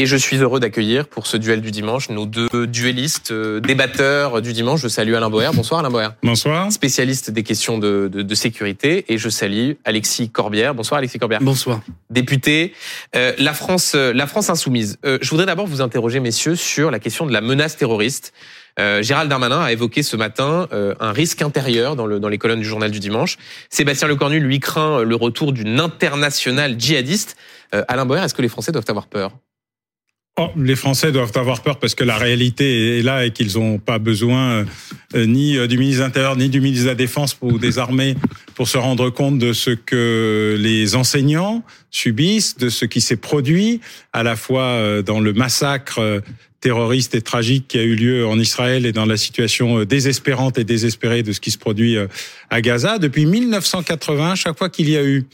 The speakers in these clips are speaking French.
Et je suis heureux d'accueillir pour ce duel du dimanche nos deux duellistes, euh, débatteurs du dimanche. Je salue Alain Boer. Bonsoir Alain Boer. Bonsoir. Spécialiste des questions de, de, de sécurité. Et je salue Alexis Corbière. Bonsoir Alexis Corbière. Bonsoir. Député. Euh, la France, euh, la France insoumise. Euh, je voudrais d'abord vous interroger, messieurs, sur la question de la menace terroriste. Euh, Gérald Darmanin a évoqué ce matin euh, un risque intérieur dans, le, dans les colonnes du journal du dimanche. Sébastien Lecornu, lui, craint le retour d'une internationale djihadiste. Euh, Alain Boer, est-ce que les Français doivent avoir peur? Oh, les Français doivent avoir peur parce que la réalité est là et qu'ils n'ont pas besoin euh, ni euh, du ministre de l'Intérieur ni du ministre de la Défense ou des armées pour se rendre compte de ce que les enseignants subissent, de ce qui s'est produit à la fois euh, dans le massacre terroriste et tragique qui a eu lieu en Israël et dans la situation désespérante et désespérée de ce qui se produit à Gaza. Depuis 1980, chaque fois qu'il y a eu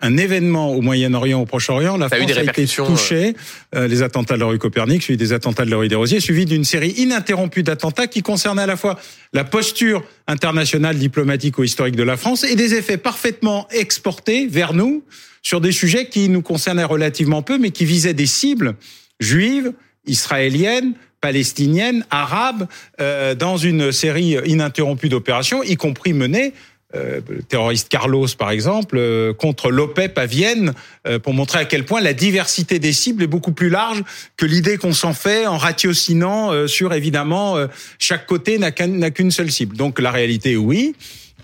un événement au Moyen-Orient, au Proche-Orient, la France a, été touchée. Euh, les attentats de la rue Copernic, suivi des attentats de la rue des Rosiers, suivi d'une série ininterrompue d'attentats qui concernaient à la fois la posture internationale, diplomatique ou historique de la France et des effets parfaitement exportés vers nous sur des sujets qui nous concernaient relativement peu, mais qui visaient des cibles juives, israéliennes, palestiniennes, arabes, euh, dans une série ininterrompue d'opérations, y compris menées euh, terroriste Carlos, par exemple, euh, contre l'OPEP à Vienne, euh, pour montrer à quel point la diversité des cibles est beaucoup plus large que l'idée qu'on s'en fait en ratiocinant sur, évidemment, chaque côté n'a qu'une seule cible. Donc la réalité, oui.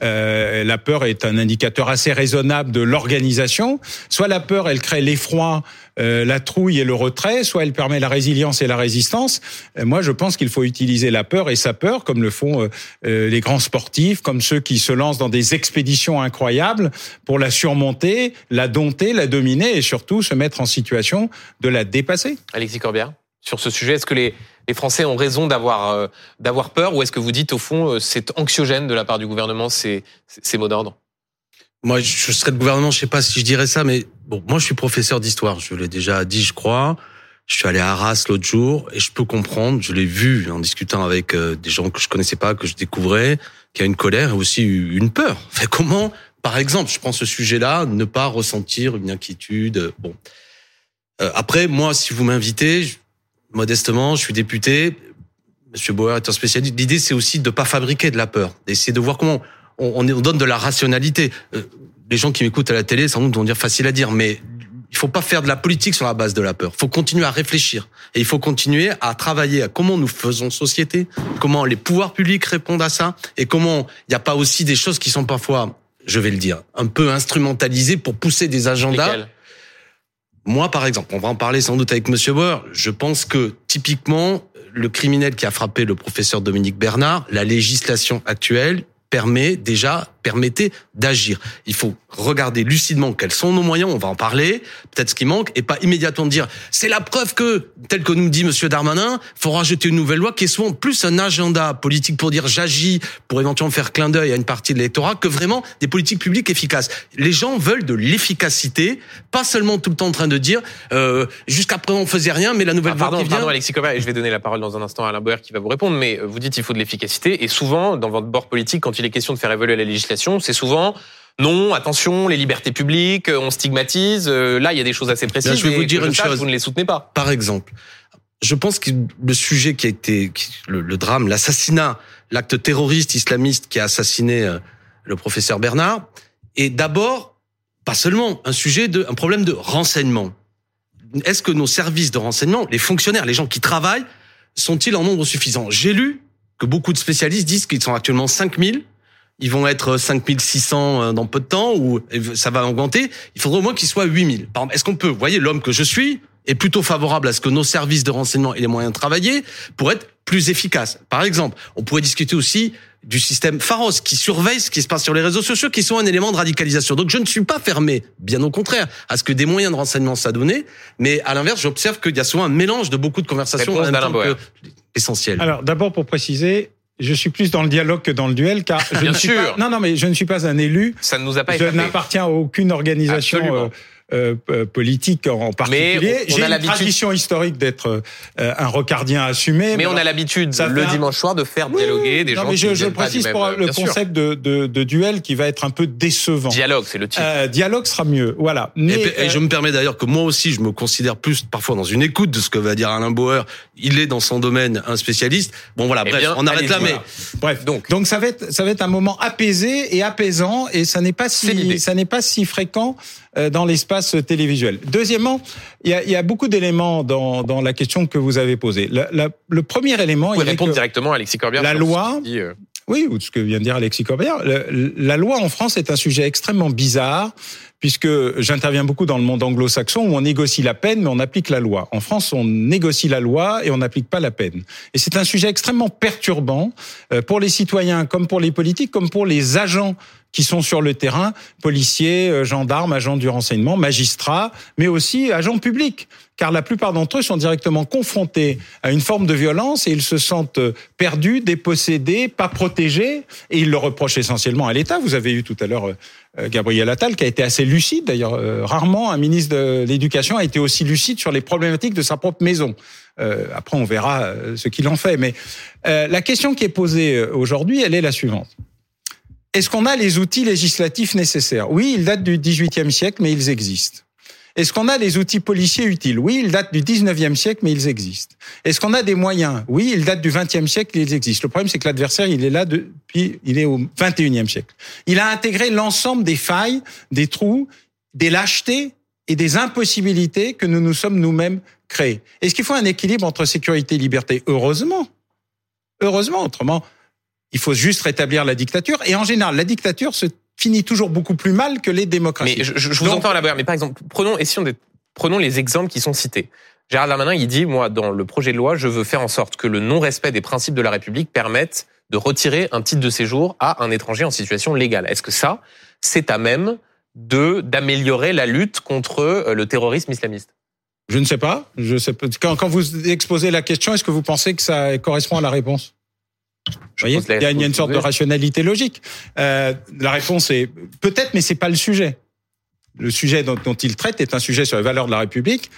Euh, la peur est un indicateur assez raisonnable de l'organisation. Soit la peur, elle crée l'effroi, euh, la trouille et le retrait, soit elle permet la résilience et la résistance. Euh, moi, je pense qu'il faut utiliser la peur et sa peur, comme le font les grands sportifs, comme ceux qui se lancent dans des expéditions incroyables pour la surmonter, la dompter, la dominer et surtout se mettre en situation de la dépasser. Alexis Corbière, sur ce sujet, est-ce que les les Français ont raison d'avoir euh, d'avoir peur ou est-ce que vous dites au fond euh, c'est anxiogène de la part du gouvernement ces, ces mots d'ordre? Moi, je serais de gouvernement, je sais pas si je dirais ça, mais bon, moi je suis professeur d'histoire, je l'ai déjà dit, je crois. Je suis allé à Arras l'autre jour et je peux comprendre, je l'ai vu en discutant avec euh, des gens que je connaissais pas, que je découvrais, qu'il y a une colère et aussi une peur. Enfin, comment, par exemple, je prends ce sujet-là, ne pas ressentir une inquiétude. Bon. après, moi, si vous m'invitez, modestement, je suis député. Monsieur Bauer est un spécialiste. L'idée, c'est aussi de pas fabriquer de la peur, d'essayer de voir comment on, on, donne de la rationalité. Euh, les gens qui m'écoutent à la télé, sans doute vont dire facile à dire, mais il faut pas faire de la politique sur la base de la peur. Il faut continuer à réfléchir et il faut continuer à travailler à comment nous faisons société, comment les pouvoirs publics répondent à ça et comment il n'y a pas aussi des choses qui sont parfois, je vais le dire, un peu instrumentalisées pour pousser des agendas. Moi, par exemple, on va en parler sans doute avec Monsieur Bauer. Je pense que typiquement, le criminel qui a frappé le professeur Dominique Bernard, la législation actuelle permet déjà permettez d'agir. Il faut regarder lucidement quels sont nos moyens, on va en parler, peut-être ce qui manque, et pas immédiatement dire c'est la preuve que, tel que nous dit Monsieur Darmanin, faut rajouter une nouvelle loi qui est souvent plus un agenda politique pour dire j'agis, pour éventuellement faire clin d'œil à une partie de l'électorat, que vraiment des politiques publiques efficaces. Les gens veulent de l'efficacité, pas seulement tout le temps en train de dire euh, jusqu'à présent on faisait rien, mais la nouvelle ah, pardon, loi qui vient. Pardon, Alexis Corbett, et je vais donner la parole dans un instant à Alain Boer qui va vous répondre, mais vous dites il faut de l'efficacité, et souvent dans votre bord politique, quand il est question de faire évoluer la législation c'est souvent non, attention, les libertés publiques, on stigmatise. Euh, là, il y a des choses assez précises. je vais vous dire une chose. Vous ne les soutenez pas. Par exemple, je pense que le sujet qui a été le, drame, l'assassinat, l'acte terroriste islamiste qui a assassiné euh, le professeur Bernard, est d'abord pas seulement un sujet de un problème de renseignement. Est-ce que nos services de renseignement, les fonctionnaires, les gens qui travaillent, sont-ils en nombre suffisant? J'ai lu que beaucoup de spécialistes disent qu'ils sont actuellement 5000 ils vont être 5600 euh, dans peu de temps ou ça va augmenter. Il faudrait au moins qu'ils soient 8000. Par exemple, est-ce qu'on peut, vous voyez, l'homme que je suis est plutôt favorable à ce que nos services de renseignement aient les moyens de travailler pour être plus efficaces. Par exemple, on pourrait discuter aussi du système Pharos qui surveille ce qui se passe sur les réseaux sociaux, qui sont un élément de radicalisation. Donc je ne suis pas fermé, bien au contraire, à ce que des moyens de renseignement soient donnés, mais à l'inverse, j'observe qu'il y a souvent un mélange de beaucoup de conversations essentielles. Alors d'abord pour préciser, je suis plus dans le dialogue que dans le duel, car je Bien ne suis sûr. pas, non, non, mais je ne suis pas un élu. Ça ne nous a pas Je n'appartiens à aucune organisation euh, politique en particulier. J'ai une tradition historique d'être un rocardien assumé. Mais, on a l'habitude le dimanche soir de faire dialoguer des gens. Mais je, je précise pour le concept de, de, de, duel qui va être un peu décevant. Dialogue, c'est le titre. dialogue sera mieux. Voilà. et, je me permets d'ailleurs que moi aussi, je me considère plus parfois dans une écoute de ce que va dire Alain Bauer. Il est dans son domaine un spécialiste. Bon voilà, eh bref, on arrête là. Mais bref, donc donc ça va être ça va être un moment apaisé et apaisant et ça n'est pas si ça n'est pas si fréquent euh, dans l'espace télévisuel. Deuxièmement, il y a, il y a beaucoup d'éléments dans, dans la question que vous avez posée. le premier élément, vous pouvez répondre directement à Alexis Corbière. La loi. Euh. Oui, ou ce que vient de dire Alexis Corbière. La loi en France est un sujet extrêmement bizarre puisque j'interviens beaucoup dans le monde anglo-saxon où on négocie la peine, mais on applique la loi. En France, on négocie la loi et on n'applique pas la peine. Et c'est un sujet extrêmement perturbant euh, pour les citoyens, comme pour les politiques, comme pour les agents qui sont sur le terrain, policiers, euh, gendarmes, agents du renseignement, magistrats, mais aussi agents publics. Car la plupart d'entre eux sont directement confrontés à une forme de violence et ils se sentent perdus, dépossédés, pas protégés, et ils le reprochent essentiellement à l'État. Vous avez eu tout à l'heure euh, Gabriel Attal, qui a été assez lucide, d'ailleurs, euh, rarement un ministre de l'Éducation a été aussi lucide sur les problématiques de sa propre maison. après, on verra ce qu'il en fait. Mais la question qui est posée aujourd'hui, elle est la suivante. Est-ce qu'on a les outils législatifs nécessaires? Oui, ils datent du XVIIIe siècle, mais ils existent. Est-ce qu'on a les outils policiers utiles? Oui, ils datent du 19e siècle, mais ils existent. Est-ce qu'on a des moyens? Oui, ils datent du 20e siècle, ils existent. Le problème, c'est que l'adversaire, il est là depuis, il est au 21e siècle. Il a intégré l'ensemble des failles, des trous, des lâchetés et des impossibilités que nous nous sommes nous-mêmes créés. Est-ce qu'il faut un équilibre entre sécurité et liberté? Heureusement. Heureusement, autrement, il faut juste rétablir la dictature. Et en général, la dictature se finit toujours beaucoup plus mal que les démocraties. Mais je, je vous entends à la mais par exemple, prenons, prenons les exemples qui sont cités. Gérald Darmanin, il dit, moi, dans le projet de loi, je veux faire en sorte que le non-respect des principes de la République permette de retirer un titre de séjour à un étranger en situation légale. Est-ce que ça, c'est à même de d'améliorer la lutte contre euh, le terrorisme islamiste? Je ne sais pas. Je sais pas. Quand, quand vous exposez la question, est-ce que vous pensez que ça correspond à la réponse? Il y, a, une sorte de rationalité logique. Euh, la réponse est peut-être, mais c'est pas le sujet. Le sujet dont, il traite est un sujet sur les valeurs de la République.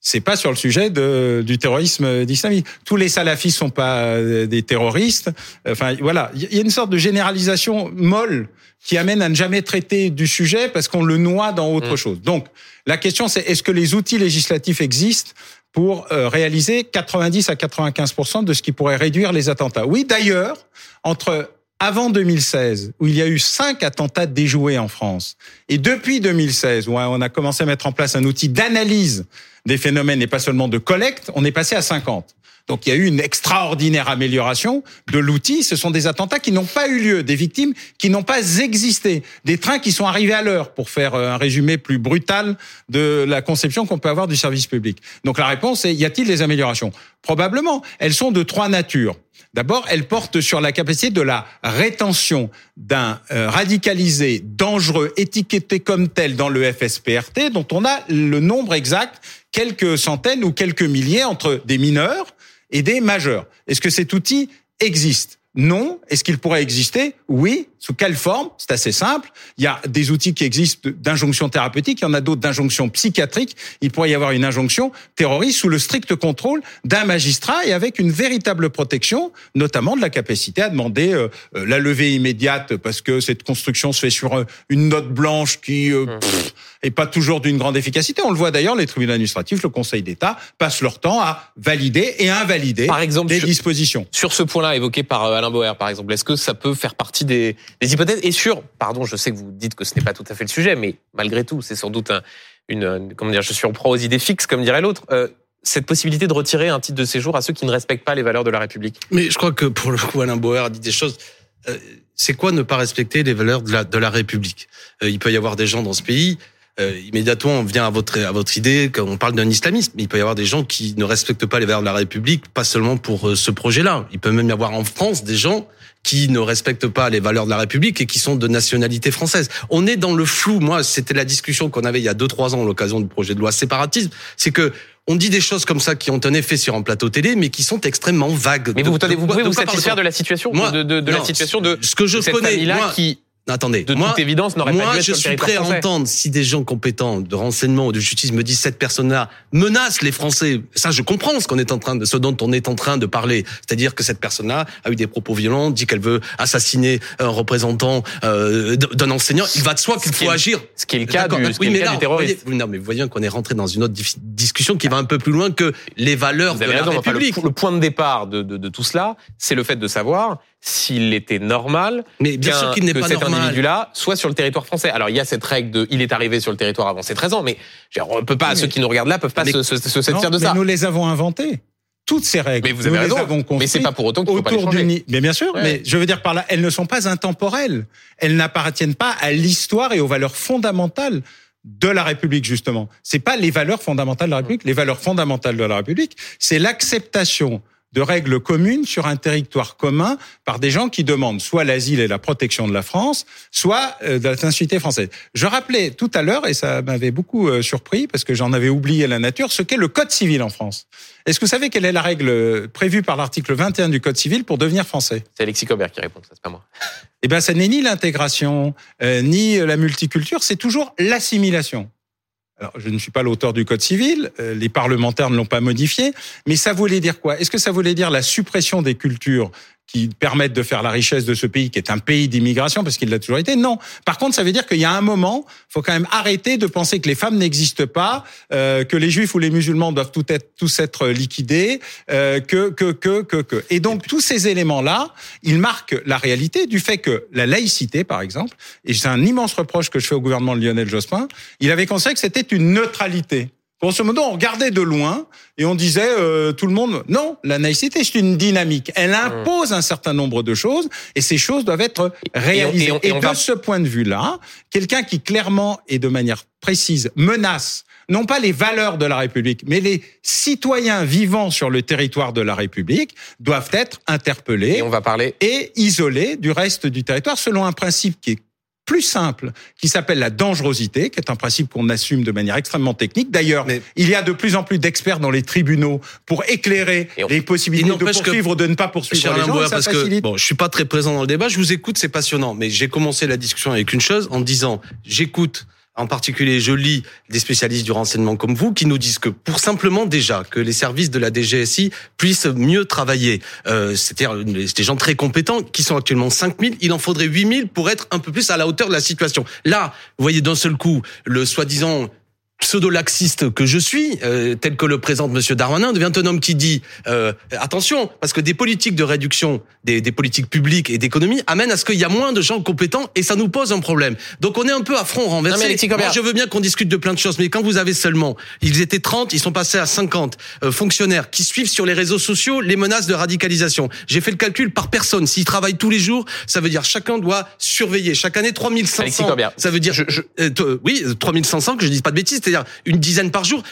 C'est pas sur le sujet de, du terrorisme d'islamisme. Tous les salafistes sont pas euh, des terroristes. Enfin, voilà. Il y a une sorte de généralisation molle qui amène à ne jamais traiter du sujet parce qu'on le noie dans autre mmh. chose. Donc, la question c'est est-ce que les outils législatifs existent pour euh, réaliser 90 à 95% de ce qui pourrait réduire les attentats. Oui, d'ailleurs, entre avant 2016, où il y a eu cinq attentats déjoués en France, et depuis 2016, où on a commencé à mettre en place un outil d'analyse des phénomènes et pas seulement de collecte, on est passé à 50. Donc il y a eu une extraordinaire amélioration de l'outil. Ce sont des attentats qui n'ont pas eu lieu, des victimes qui n'ont pas existé, des trains qui sont arrivés à l'heure, pour faire euh, un résumé plus brutal de la conception qu'on peut avoir du service public. Donc la réponse est, y a-t-il des améliorations? Probablement. Elles sont de trois natures. D'abord, elles portent sur la capacité de la rétention d'un euh, radicalisé dangereux étiqueté comme tel dans le FSPRT, dont on a le nombre exact, quelques centaines ou quelques milliers entre des mineurs et des. Est-ce que cet outil existe? Non. Est-ce qu'il pourrait exister? Oui. Sous quelle forme? C'est assez simple. Il y a des outils qui existent d'injonction thérapeutique, il y en a d'autres d'injonction psychiatrique. Il pourrait y avoir une injonction terroriste sous le strict contrôle d'un magistrat et avec une véritable protection, notamment de la capacité à demander euh, euh, la levée immédiate parce que cette construction se fait sur euh, une note blanche qui euh, mmh. est pas toujours d'une grande efficacité. On le voit d'ailleurs, les tribunaux administratifs, le Conseil d'État passent leur temps à valider et invalider par exemple, des dispositions. Sur ce point-là évoqué par Alain Boer, par exemple, est-ce que ça peut faire partie des, des hypothèses Et sur, pardon, je sais que vous dites que ce n'est pas tout à fait le sujet, mais malgré tout, c'est sans doute un, une, comment dire, je suis en proie aux idées fixes, comme dirait l'autre. Euh, cette possibilité de retirer un titre de séjour à ceux qui ne respectent pas les valeurs de la République. Mais je crois que pour le coup, Alain Boer a dit des choses. Euh, c'est quoi ne pas respecter les valeurs de la, République? Euh, Il peut y avoir des gens dans ce pays immédiatement on vient à votre à votre idée quand on parle d'un islamisme. Il peut y avoir des gens qui ne respectent pas les valeurs de la République, pas seulement pour ce projet-là. Il peut même y avoir en France des gens qui ne respectent pas les valeurs de la République et qui sont de nationalité française. On est dans le flou. Moi, c'était la discussion qu'on avait il y a deux trois ans à l'occasion du projet de loi séparatisme. C'est que on dit des choses comme ça qui ont un effet sur un plateau télé, mais qui sont extrêmement vagues. Mais vous, vous, pouvez vous satisfaire de la situation, de, de, de la situation de ce que je connais, moi, qui attendez. de moi, toute évidence, n'aurait pas moi, dû être je suis prêt à entendre si des gens compétents de renseignement ou de justice me disent cette personne-là menace les Français. Ça, je comprends ce qu'on est en train de, ce dont on est en train de parler. C'est-à-dire que cette personne-là a eu des propos violents, dit qu'elle veut assassiner un représentant euh, d'un enseignant. Il va de soi qu'il faut agir. Ce qui est le cas du, ce oui, mais là, voyez- non, mais voyons qu'on est rentré dans une autre discussion qui va un peu plus loin que les valeurs de la raison. Enfin, le, République. le point de départ de, de, de tout cela, c'est le fait de savoir s'il était normal mais bien qu'un- sûr qu'il n'est que pas cet normal. individu-là soit sur le territoire français. Alors il y a cette règle de il est arrivé sur le territoire avant ses 13 ans, mais dire, on peut pas, Oui, ceux qui nous regardent là peuvent pas Mais- se, se, se Non, satisfaire de mais ça. nous les avons inventées. Toutes ces règles. Mais vous nous avez les raison. avons Mais c'est pas pour autant qu'il faut pas les. Mais bien sûr, Ouais. mais je veux dire par là, elles ne sont pas intemporelles. Elles n'appartiennent pas à l'histoire et aux valeurs fondamentales de la République justement. C'est pas les valeurs fondamentales de la République. Les valeurs fondamentales de la République, c'est l'acceptation de règles communes sur un territoire commun par des gens qui demandent soit l'asile et la protection de la France, soit euh, de la nationalité française. Je rappelais tout à l'heure, et ça m'avait beaucoup euh, surpris parce que j'en avais oublié la nature, ce qu'est le Code civil en France. Est-ce que vous savez quelle est la règle euh, prévue par l'article 21 du Code civil pour devenir français? C'est Alexis Cobert qui répond, ça c'est pas moi. Eh bien, ça n'est ni l'intégration, euh, ni la multiculture, c'est toujours l'assimilation. Alors, je ne suis pas l'auteur du Code civil, euh, les parlementaires ne l'ont pas modifié, mais ça voulait dire quoi? Est-ce que ça voulait dire la suppression des cultures qui permettent de faire la richesse de ce pays, qui est un pays d'immigration, parce qu'il l'a toujours été Non. Par contre, ça veut dire qu'il y a un moment, faut quand même arrêter de penser que les femmes n'existent pas, euh, que les juifs ou les musulmans doivent tout être, tous être liquidés, euh, que, que, que, que, que. Et donc, tous ces éléments-là, ils marquent la réalité du fait que la laïcité, par exemple, et c'est un immense reproche que je fais au gouvernement de Lionel Jospin, il avait considéré que c'était une neutralité. Grosso modo, on regardait de loin et on disait euh, tout le monde non, la laïcité c'est une dynamique. Elle impose un certain nombre de choses et ces choses doivent être réalisées. et on- Et, et on de va- ce point de vue-là, quelqu'un qui clairement et de manière précise menace non pas les valeurs de la République, mais les citoyens vivant sur le territoire de la République doivent être interpellés Et on va parler. et isolé du reste du territoire selon un principe qui est plus simple, qui s'appelle la dangerosité, qui est un principe qu'on assume de manière extrêmement technique. D'ailleurs, Mais- il y a de plus en plus d'experts dans les tribunaux pour éclairer on- les possibilités Il de poursuivre ou de ne pas poursuivre les gens. parce facilite. que bon, je suis pas très présent dans le débat. Je vous écoute, c'est passionnant. Mais j'ai commencé la discussion avec une chose en disant, j'écoute. En particulier, je lis des spécialistes du renseignement comme vous qui nous disent que pour simplement déjà que les services de la DGSI puissent mieux travailler, euh, c'est-à-dire des gens très compétents qui sont actuellement 5000, il en faudrait 8000 pour être un peu plus à la hauteur de la situation. Là, vous voyez d'un seul coup le soi-disant pseudo-laxiste que je suis, euh, tel que le présente Monsieur Darmanin, devient un homme qui dit euh, attention, parce que des politiques de réduction, des, des politiques publiques et d'économie amènent à ce qu'il y a moins de gens compétents et ça nous pose un problème. Donc on est un peu à front Non, mais renversé. Alexis Corbière- Moi, je veux bien qu'on discute de plein de choses, mais quand vous avez seulement, ils étaient 30, ils sont passés à 50 euh, fonctionnaires qui suivent sur les réseaux sociaux les menaces de radicalisation. J'ai fait le calcul par personne. S'ils travaillent tous les jours, ça veut dire chacun doit surveiller. Chaque année Alexis 3500. Corbière, Ça veut dire je- je- euh, t- oui, 3500, que je dise pas de bêtises, c'est-à-dire une dizaine par jour.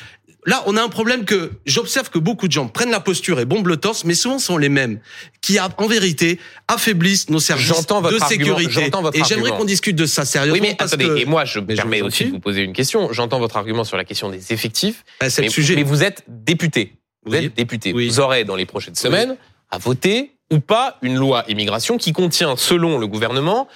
Là, on a un problème que j'observe que beaucoup de gens prennent la posture et bombent le torse, mais souvent sont les mêmes qui, en vérité, affaiblissent nos services votre de sécurité. j'entends votre et j'aimerais qu'on discute de ça sérieusement. Oui, mais parce attendez, que- et moi je me je aussi de vous poser une question. J'entends votre argument sur la question des effectifs. Ah, c'est mais, le sujet. mais vous êtes député. Vous Oui. êtes député. Oui. Vous aurez dans les prochaines semaines à voter ou pas une loi immigration qui contient, selon le gouvernement,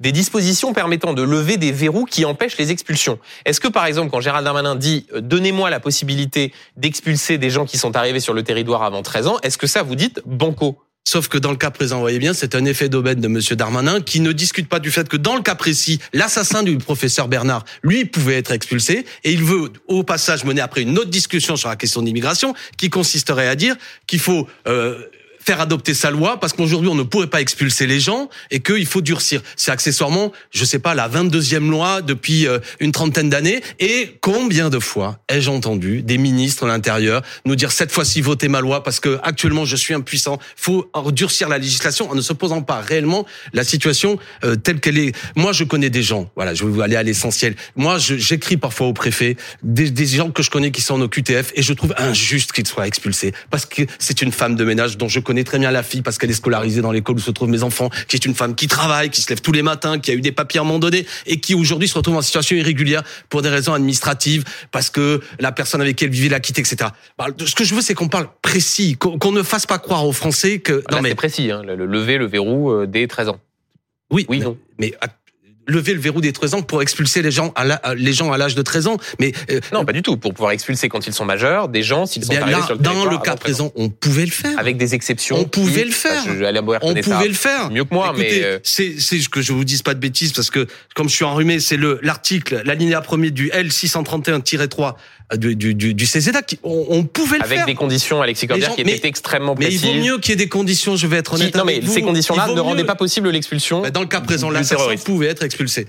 des dispositions permettant de lever des verrous qui empêchent les expulsions. Est-ce que, par exemple, quand Gérald Darmanin dit euh, donnez-moi la possibilité d'expulser des gens qui sont arrivés sur le territoire avant 13 ans, est-ce que ça vous dites banco? Sauf que dans le cas présent, vous voyez bien, c'est un effet d'aubaine de Monsieur Darmanin qui ne discute pas du fait que dans le cas précis, l'assassin du professeur Bernard, lui, pouvait être expulsé. Et il veut au passage mener après une autre discussion sur la question de l'immigration qui consisterait à dire qu'il faut euh, faire adopter sa loi parce qu'aujourd'hui on ne pourrait pas expulser les gens et qu'il faut durcir. C'est accessoirement, je sais pas, la 22e loi depuis euh, une trentaine d'années et combien de fois ai-je entendu des ministres de l'intérieur nous dire cette fois-ci votez ma loi parce que actuellement je suis impuissant, faut durcir la législation en ne se posant pas réellement la situation euh, telle qu'elle est. Moi je connais des gens, voilà, je vais aller à l'essentiel. Moi j'écris parfois au préfet des, des gens que je connais qui sont en OQTF et je trouve injuste qu'ils soient expulsés parce que c'est une femme de ménage dont je connais très bien la fille parce qu'elle est scolarisée dans l'école où se trouvent mes enfants, qui est une femme qui travaille, qui se lève tous les matins, qui a eu des papiers à un moment donné et qui aujourd'hui se retrouve en situation irrégulière pour des raisons administratives parce que la personne avec qui elle vivait l'a quitté, etc. Bah, Ce que je veux, c'est qu'on parle précis, qu'on ne fasse pas croire aux Français que Là, c'est précis, hein, le, le lever le verrou euh, dès 13 ans. oui, Oui, mais, non. mais, lever le verrou des 13 ans pour expulser les gens à les gens à l'âge de 13 ans. Mais euh, non, pas du tout. Pour pouvoir expulser quand ils sont majeurs, des gens s'ils sont arrivés sur le Dans le cas présent, on pouvait le faire. Avec des exceptions. On pouvait le faire. on pouvait le faire. Mieux que moi, mais euh, c'est c'est que je vous dise pas de bêtises parce que comme je suis enrhumé, c'est le l'article, l'alinéa premier du L 631-3 du, du, du, CZA, on, on pouvait le Avec faire. Avec des conditions, Alexis Corbière, qui étaient extrêmement précises. Mais il vaut mieux qu'il y ait des conditions, je vais être honnête. non, mais ces conditions-là ne rendaient pas possible l'expulsion. Dans le cas présent, l'assassin pouvait être expulsé.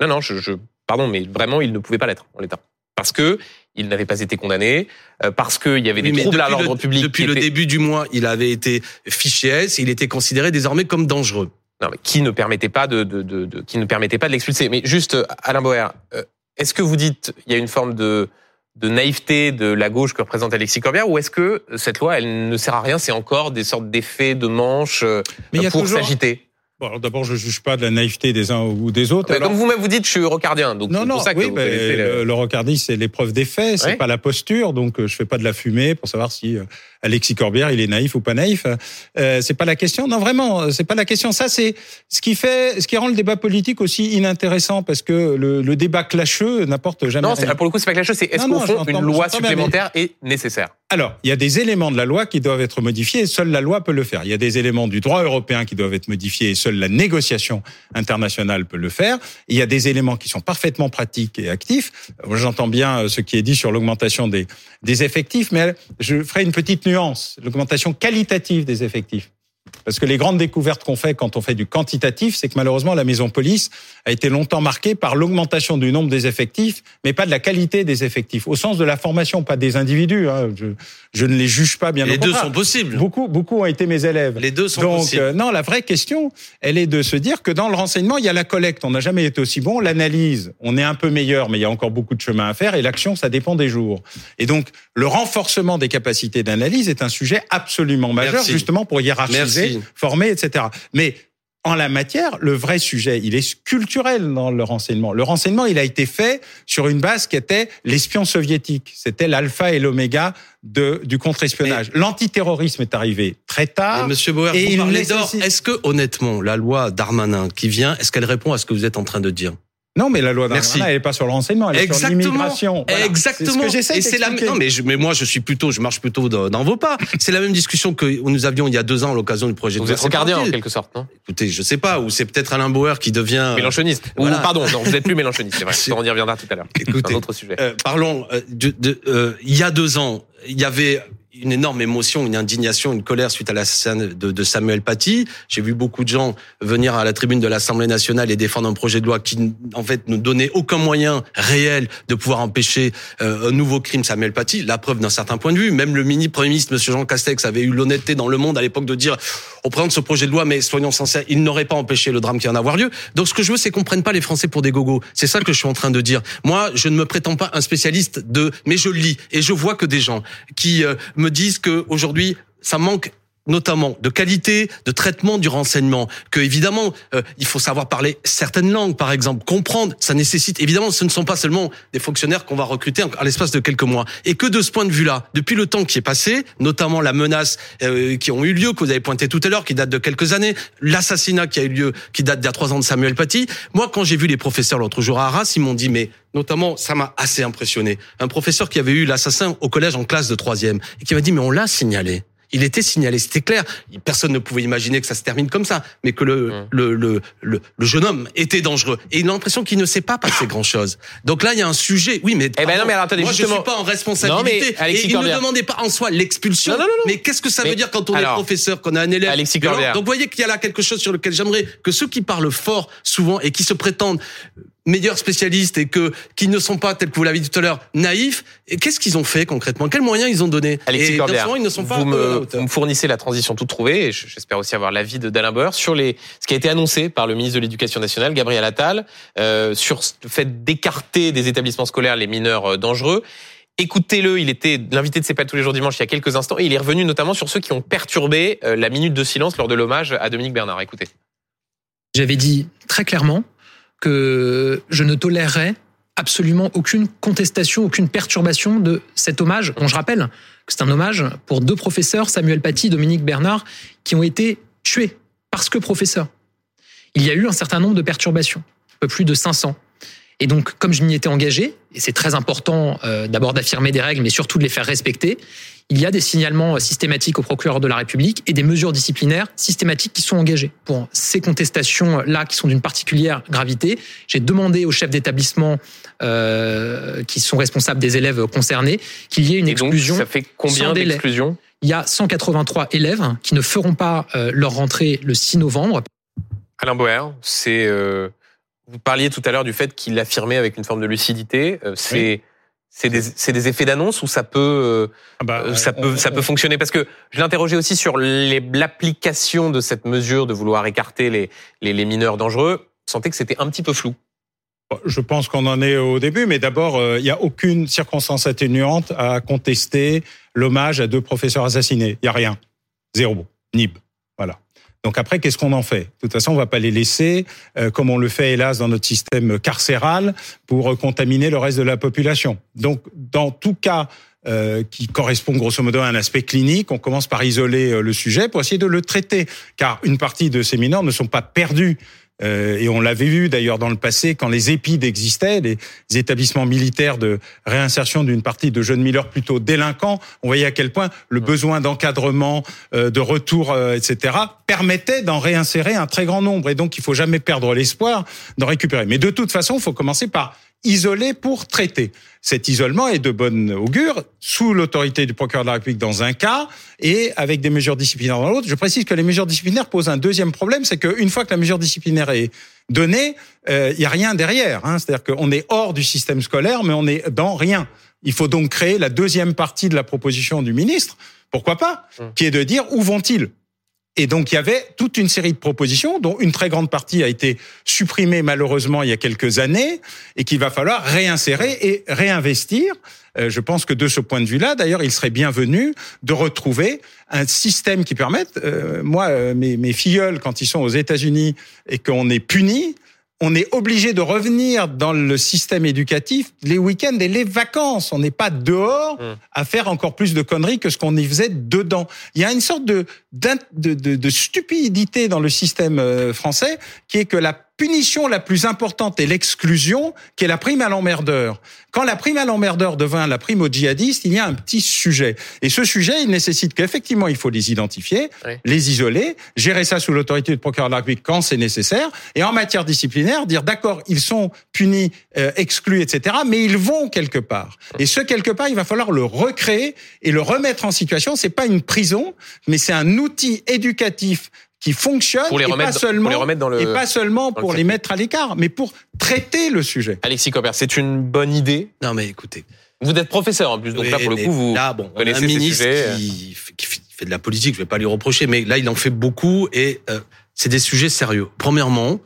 Non, non, je, je, pardon, mais vraiment, il ne pouvait pas l'être en l'état. Parce que il n'avait pas été condamné, euh, parce qu'il y avait des troubles à l'ordre public. Depuis le début du mois, il avait été fiché S, il était considéré désormais comme dangereux. Non, mais qui ne permettait pas de, de, de, de qui ne permettait pas de l'expulser. Mais juste, Alain Boer, euh, est-ce que vous dites il y a une forme de de naïveté de la gauche que représente Alexis Corbière ou est-ce que cette loi elle ne sert à rien c'est encore des sortes d'effets de manche euh, pour s'agiter? Bon, d'abord, je juge pas de la naïveté des uns ou des autres. Comme vous-même vous dites, je suis rocardien, donc non, non, pour ça que oui, le... le rocardie, c'est l'épreuve des faits, c'est pas la posture, donc euh, je fais pas de la fumée pour savoir si euh, Alexis Corbière, il est naïf ou pas naïf. Euh, c'est pas la question. Non, vraiment, c'est pas la question. Ça, c'est ce qui fait, ce qui rend le débat politique aussi inintéressant parce que le, le débat clasheux n'apporte jamais. Non, rien. pour le coup, c'est pas clasheux. C'est est-ce qu'au fond, une loi supplémentaire est nécessaire Alors, il y a des éléments de la loi qui doivent être modifiés et seule la loi peut le faire. Il y a des éléments du droit européen qui doivent être modifiés et seule la négociation internationale peut le faire. Il y a des éléments qui sont parfaitement pratiques et actifs. J'entends bien ce qui est dit sur l'augmentation des, des effectifs, mais je ferai une petite nuance l'augmentation qualitative des effectifs. Parce que les grandes découvertes qu'on fait quand on fait du quantitatif, c'est que malheureusement la maison police a été longtemps marquée par l'augmentation du nombre des effectifs, mais pas de la qualité des effectifs, au sens de la formation, pas des individus. Hein. Je, je, ne les juge pas bien. Les deux sont possibles. Beaucoup, beaucoup ont été mes élèves. Les deux sont Donc, possibles. Euh, non, la vraie question, elle est de se dire que dans le renseignement, il y a la collecte. On n'a jamais été aussi bon. L'analyse, on est un peu meilleur, mais il y a encore beaucoup de chemin à faire. Et l'action, ça dépend des jours. Et donc, le renforcement des capacités d'analyse est un sujet absolument majeur, Merci. justement pour hiérarchiser, Merci. Former, etc. Mais en la matière, le vrai sujet, il est culturel dans le renseignement. Le renseignement, il a été fait sur une base qui était l'espion soviétique. C'était l'alpha et l'oméga de, du contre-espionnage. L'antiterrorisme est arrivé très tard. Mais Monsieur Bauer, et vous il parlez d'or. Est-ce que, honnêtement, la loi Darmanin qui vient, est-ce qu'elle répond à ce que vous êtes en train de dire? Non, mais la loi Merci. Darmanin, elle n'est pas sur le renseignement, elle est sur Exactement. l'immigration. Voilà. Exactement. C'est ce que j'essaie Et c'est la non mais je, mais moi je suis plutôt je marche plutôt dans, dans vos pas. C'est la même discussion que nous avions il y a deux ans à l'occasion du projet Vous de êtes loi rocardien en quelque sorte, non? Écoutez, je sais pas ou c'est peut-être Alain Bauer qui devient Mélenchoniste. voilà. Ou pardon, non, vous êtes plus mélenchoniste, c'est vrai. C'est- On y reviendra tout à l'heure. C'est Écoutez, un autre sujet. Euh, parlons euh, de, de, euh, il y a deux ans, il y avait une énorme émotion, une indignation, une colère suite à l'assassinat de, de Samuel Paty. J'ai vu beaucoup de gens venir à la tribune de l'Assemblée nationale et défendre un projet de loi qui, en fait, ne donnait aucun moyen réel de pouvoir empêcher euh, un nouveau crime Samuel Paty. La preuve d'un certain point de vue. Même le mini-premier ministre, Monsieur Jean Castex, avait eu l'honnêteté dans Le Monde à l'époque de dire on présente ce projet de loi, mais soyons sincères, il n'aurait pas empêché le drame qui vient d'avoir lieu. Donc, ce que je veux, c'est qu'on prenne pas les Français pour des gogos. C'est ça que je suis en train de dire. Moi, je ne me prétends pas un spécialiste de, mais je lis et je vois que des gens qui euh, disent que aujourd'hui, ça manque notamment de qualité, de traitement du renseignement, que évidemment euh, il faut savoir parler certaines langues, par exemple, comprendre. Ça nécessite évidemment, ce ne sont pas seulement des fonctionnaires qu'on va recruter à l'espace de quelques mois, et que de ce point de vue-là, depuis le temps qui est passé, notamment la menace euh, qui ont eu lieu, que vous avez pointé tout à l'heure, qui date de quelques années, l'assassinat qui a eu lieu, qui date d'il y a trois ans de Samuel Paty. Moi, quand j'ai vu les professeurs l'autre jour à Arras, ils m'ont dit, mais notamment, ça m'a assez impressionné. Un professeur qui avait eu l'assassin au collège en classe de troisième et qui m'a dit, mais on l'a signalé. Il était signalé, c'était clair. Personne ne pouvait imaginer que ça se termine comme ça, mais que le, Mm. le, le, le, le jeune homme était dangereux. Et il a l'impression qu'il ne sait pas passer grand-chose. Donc là, il y a un sujet. Oui, mais Eh ben non, mais alors, attendez, moi, je justement- suis pas en responsabilité. Non, mais Alexis et il ne demandait pas en soi l'expulsion. Non, non, non, non. Mais qu'est-ce que ça Mais veut dire quand on alors, est professeur, qu'on a un élève Alexis. Donc vous voyez qu'il y a là quelque chose sur lequel j'aimerais que ceux qui parlent fort souvent et qui se prétendent meilleurs spécialistes et que qui ne sont pas tels que vous l'avez dit tout à l'heure naïfs, et qu'est-ce qu'ils ont fait concrètement? Quels moyens ils ont donné? Alexis Et Corbière, souvent, ils ne sont pas me, vous me fournissez la transition toute trouvée, et j'espère aussi avoir l'avis de d'Alain Bauer sur les, ce qui a été annoncé par le ministre de l'Éducation nationale, Gabriel Attal, euh, sur le fait d'écarter des établissements scolaires les mineurs euh, dangereux. Écoutez-le, il était l'invité de C'est pas tous les jours dimanche il y a quelques instants, et il est revenu notamment sur ceux qui ont perturbé euh, la minute de silence lors de l'hommage à Dominique Bernard. Écoutez. J'avais dit très clairement que je ne tolérerais absolument aucune contestation, aucune perturbation de cet hommage, dont je rappelle que c'est un hommage pour deux professeurs, Samuel Paty et Dominique Bernard, qui ont été tués parce que professeurs. Il y a eu un certain nombre de perturbations. un peu plus de 500. Et donc, comme je m'y étais engagé, et c'est très important euh, d'abord d'affirmer des règles, mais surtout de les faire respecter, il y a des signalements systématiques au procureur de la République et des mesures disciplinaires systématiques qui sont engagées. Pour ces contestations-là, qui sont d'une particulière gravité, j'ai demandé aux chefs d'établissement euh, qui sont responsables des élèves concernés qu'il y ait une Et donc, exclusion. ça fait combien d'exclusions? Il y a 183 élèves qui ne feront pas euh, leur rentrée le 6 novembre Alain Boer, c'est euh, vous parliez tout à l'heure du fait qu'il affirmait avec une forme de lucidité. euh, c'est c'est des, c'est des effets d'annonce ou ça peut bah, ça on- peut on- ça peut fonctionner? Parce que je l'interrogeais aussi sur les- l'application de cette mesure de vouloir écarter les les, les mineurs dangereux. Je sentais que c'était un petit peu flou. Je pense qu'on en est au début, mais d'abord, euh, il n'y a aucune circonstance atténuante à contester l'hommage à deux professeurs assassinés. Il n'y a rien. Zéro. Nib. Voilà. Donc après, qu'est-ce qu'on en fait? De toute façon, on va pas les laisser, euh, comme on le fait hélas dans notre système carcéral, pour euh, contaminer le reste de la population. Donc, dans tout cas euh, qui correspond grosso modo à un aspect clinique, on commence par isoler le sujet pour essayer de le traiter, car une partie de ces mineurs ne sont pas perdus euh, et on l'avait vu d'ailleurs dans le passé quand les épides existaient, les établissements militaires de réinsertion d'une partie de jeunes mineurs plutôt délinquants. On voyait à quel point le besoin d'encadrement, euh, de retour, euh, etc., permettait d'en réinsérer un très grand nombre. Et donc, il faut jamais perdre l'espoir d'en récupérer. Mais de toute façon, il faut commencer par isoler pour traiter. Cet isolement est de bonne augure, sous l'autorité du procureur de la République dans un cas, et avec des mesures disciplinaires dans l'autre. Je précise que les mesures disciplinaires posent un deuxième problème, c'est qu'une fois que la mesure disciplinaire est donnée, euh, il y a rien derrière. Hein. C'est-à-dire qu'on est hors du système scolaire, mais on est dans rien. Il faut donc créer la deuxième partie de la proposition du ministre, pourquoi pas, Hum. qui est de dire où vont-ils? Et donc il y avait toute une série de propositions, dont une très grande partie a été supprimée malheureusement il y a quelques années, et qu'il va falloir réinsérer et réinvestir. Euh, je pense que de ce point de vue-là, d'ailleurs, il serait bienvenu de retrouver un système qui permette. euh, moi, euh, mes, mes filleuls, quand ils sont aux États-Unis et qu'on est punis, on est obligé de revenir dans le système éducatif les week-ends et les vacances. On n'est pas dehors Mm. à faire encore plus de conneries que ce qu'on y faisait dedans. Il y a une sorte de, de, de, de stupidité dans le système euh, français qui est que la punition la plus importante est l'exclusion, qui est la prime à l'emmerdeur. Quand la prime à l'emmerdeur devint la prime au djihadiste, il y a un petit sujet. Et ce sujet, il nécessite qu'effectivement, il faut les identifier, Oui. les isoler, gérer ça sous l'autorité du procureur de la République quand c'est nécessaire, et en matière disciplinaire, dire d'accord, ils sont punis, euh, exclus, etc., mais ils vont quelque part. Et ce quelque part, il va falloir le recréer et le remettre en situation. C'est pas une prison, mais c'est un outil éducatif qui fonctionne Pour les et remettre, pas seulement pour les remettre dans le. et pas seulement dans le pour les mettre à l'écart, mais pour traiter le sujet. Alexis Copper, c'est une bonne idée? Non, mais écoutez. Vous êtes professeur en plus, donc Oui, là pour le coup vous. Là, bon, on a connaissez un ces ministre sujets. qui, fait- qui fait de la politique, je vais pas lui reprocher, mais là, il en fait beaucoup et euh, c'est des sujets sérieux. Premièrement,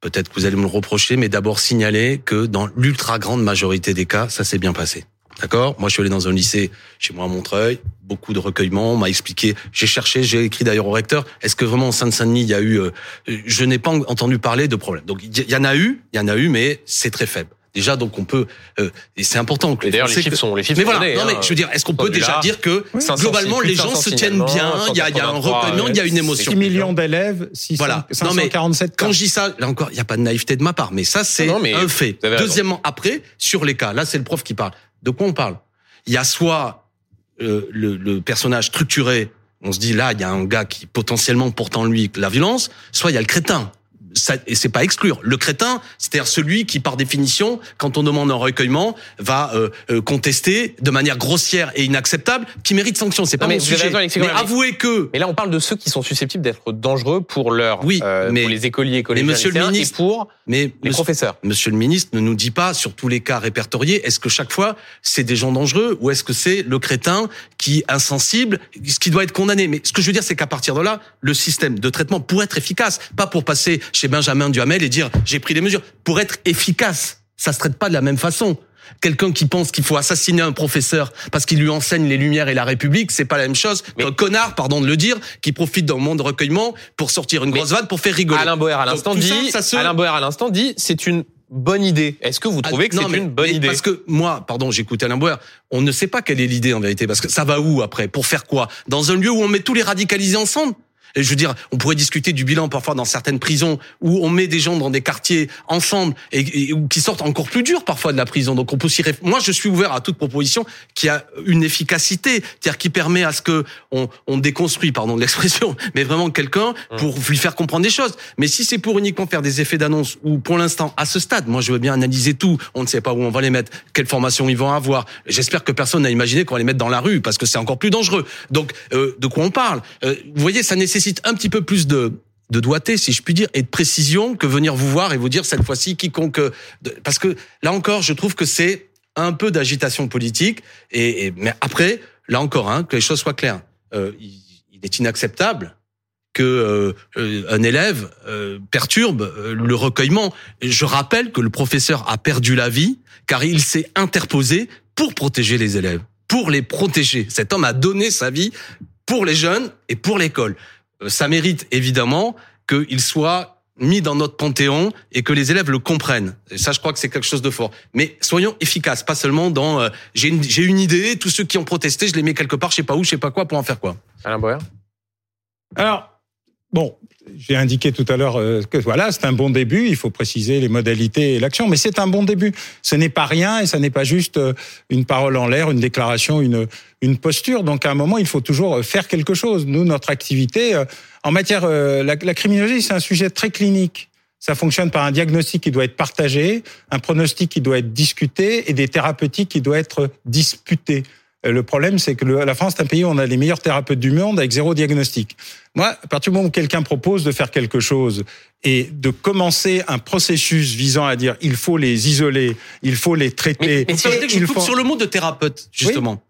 peut-être que vous allez me le reprocher, mais d'abord signaler que dans l'ultra grande majorité des cas, ça s'est bien passé. D'accord? Moi, je suis allé dans un lycée chez moi à Montreuil, beaucoup de recueillements, on m'a expliqué, j'ai cherché, j'ai écrit d'ailleurs au recteur, est-ce que vraiment en Seine-Saint-Denis, il y a eu... euh, je n'ai pas entendu parler de problème. Donc, il y en a eu, il y en a eu, mais c'est très faible. Déjà, donc on peut... euh, et c'est important que Et d'ailleurs les chiffres sont les chiffres mais sont voilà, donnés, non hein. mais je veux dire, est-ce qu'on peut déjà dire que 500 globalement les gens 500 se tiennent bien, il y a, il y a un 183, recueillement, il y a une émotion. 6 millions d'élèves, 600, Voilà. Non, mais 547 cas. Quand je dis ça, là encore, il n'y a pas de naïveté de ma part, mais ça c'est Non, non, mais un fait. Deuxièmement, après, sur les cas, là c'est le prof qui parle. De quoi on parle? Il y a soit euh, le, le personnage structuré, on se dit là, il y a un gars qui potentiellement porte en lui la violence, soit il y a le crétin. Ça, et c'est pas exclure. Le crétin, c'est-à-dire celui qui, par définition, quand on demande un recueillement, va euh, euh, contester de manière grossière et inacceptable, qui mérite sanction. C'est pas mais mon sujet. raison, Alexis mais mais- avouez que Mais là, on parle de ceux qui sont susceptibles d'être dangereux pour leur, Oui, euh, mais- pour les écoliers, collégiens, monsieur le ministre, et pour mais les monsieur- professeurs. Monsieur le ministre ne nous dit pas sur tous les cas répertoriés, est-ce que chaque fois c'est des gens dangereux ou est-ce que c'est le crétin qui insensible, ce qui doit être condamné? Mais ce que je veux dire, c'est qu'à partir de là, le système de traitement pour être efficace, pas pour passer chez Benjamin Duhamel et dire j'ai pris les mesures, pour être efficace, ça se traite pas de la même façon. Quelqu'un qui pense qu'il faut assassiner un professeur parce qu'il lui enseigne les Lumières et la République, c'est pas la même chose Mais- qu'un connard, pardon de le dire, qui profite d'un monde de recueillement pour sortir une Mais grosse vanne pour faire rigoler. Alain Boer à l'instant ça, dit, ça se- Alain Boer à l'instant dit, c'est une bonne idée. Est-ce que vous trouvez que Ah, c'est mais- une bonne mais idée? Parce que moi, pardon, j'écoute Alain Boer, on ne sait pas quelle est l'idée en vérité, parce que ça va où après? Pour faire quoi? Dans un lieu où on met tous les radicalisés ensemble? Et je veux dire, on pourrait discuter du bilan parfois dans certaines prisons où on met des gens dans des quartiers ensemble et, et qui sortent encore plus dur parfois de la prison. Donc on peut aussi. Moi, je suis ouvert à toute proposition qui a une efficacité, c'est-à-dire qui permet à ce que on, on déconstruit, pardon l'expression, mais vraiment quelqu'un mmh. pour lui faire comprendre des choses. Mais si c'est pour uniquement faire des effets d'annonce ou pour l'instant à ce stade, moi je veux bien analyser tout. On ne sait pas où on va les mettre, quelle formation ils vont avoir. J'espère que personne n'a imaginé qu'on va les mettre dans la rue parce que c'est encore plus dangereux. Donc euh, de quoi on parle? Euh, Vous voyez, ça nécessite un petit peu plus de de doigté, si je puis dire, et de précision que venir vous voir et vous dire cette fois-ci quiconque. Parce que là encore, je trouve que c'est un peu d'agitation politique. Et, mais après, là encore, hein, que les choses soient claires. Euh, il, est inacceptable que euh, un élève euh, perturbe euh, le recueillement. Je rappelle que le professeur a perdu la vie car il s'est interposé pour protéger les élèves, pour les protéger. Cet homme a donné sa vie pour les jeunes et pour l'école. Euh, ça mérite évidemment qu'il soit mis dans notre panthéon et que les élèves le comprennent. Et ça, je crois que c'est quelque chose de fort. Mais soyons efficaces, pas seulement dans euh, j'ai une, j'ai une idée, tous ceux qui ont protesté, je les mets quelque part, je sais pas où, je sais pas quoi, pour en faire quoi. Alain Boer Alors, Bon, j'ai indiqué tout à l'heure euh, que voilà, c'est un bon début. Il faut préciser les modalités et l'action, mais c'est un bon début. Ce n'est pas rien et ça n'est pas juste euh, une parole en l'air, une déclaration, une une posture. Donc à un moment, il faut toujours euh, faire quelque chose. Nous, notre activité en matière la, la criminologie, c'est un sujet très clinique. Ça fonctionne par un diagnostic qui doit être partagé, un pronostic qui doit être discuté et des thérapeutiques qui doivent être disputées. Le problème, c'est que la France est un pays où on a les meilleurs thérapeutes du monde avec zéro diagnostic. Moi, à partir du moment où quelqu'un propose de faire quelque chose et de commencer un processus visant à dire il faut les isoler, il faut les traiter. Mais, mais je coupe sur le mot de thérapeute, justement.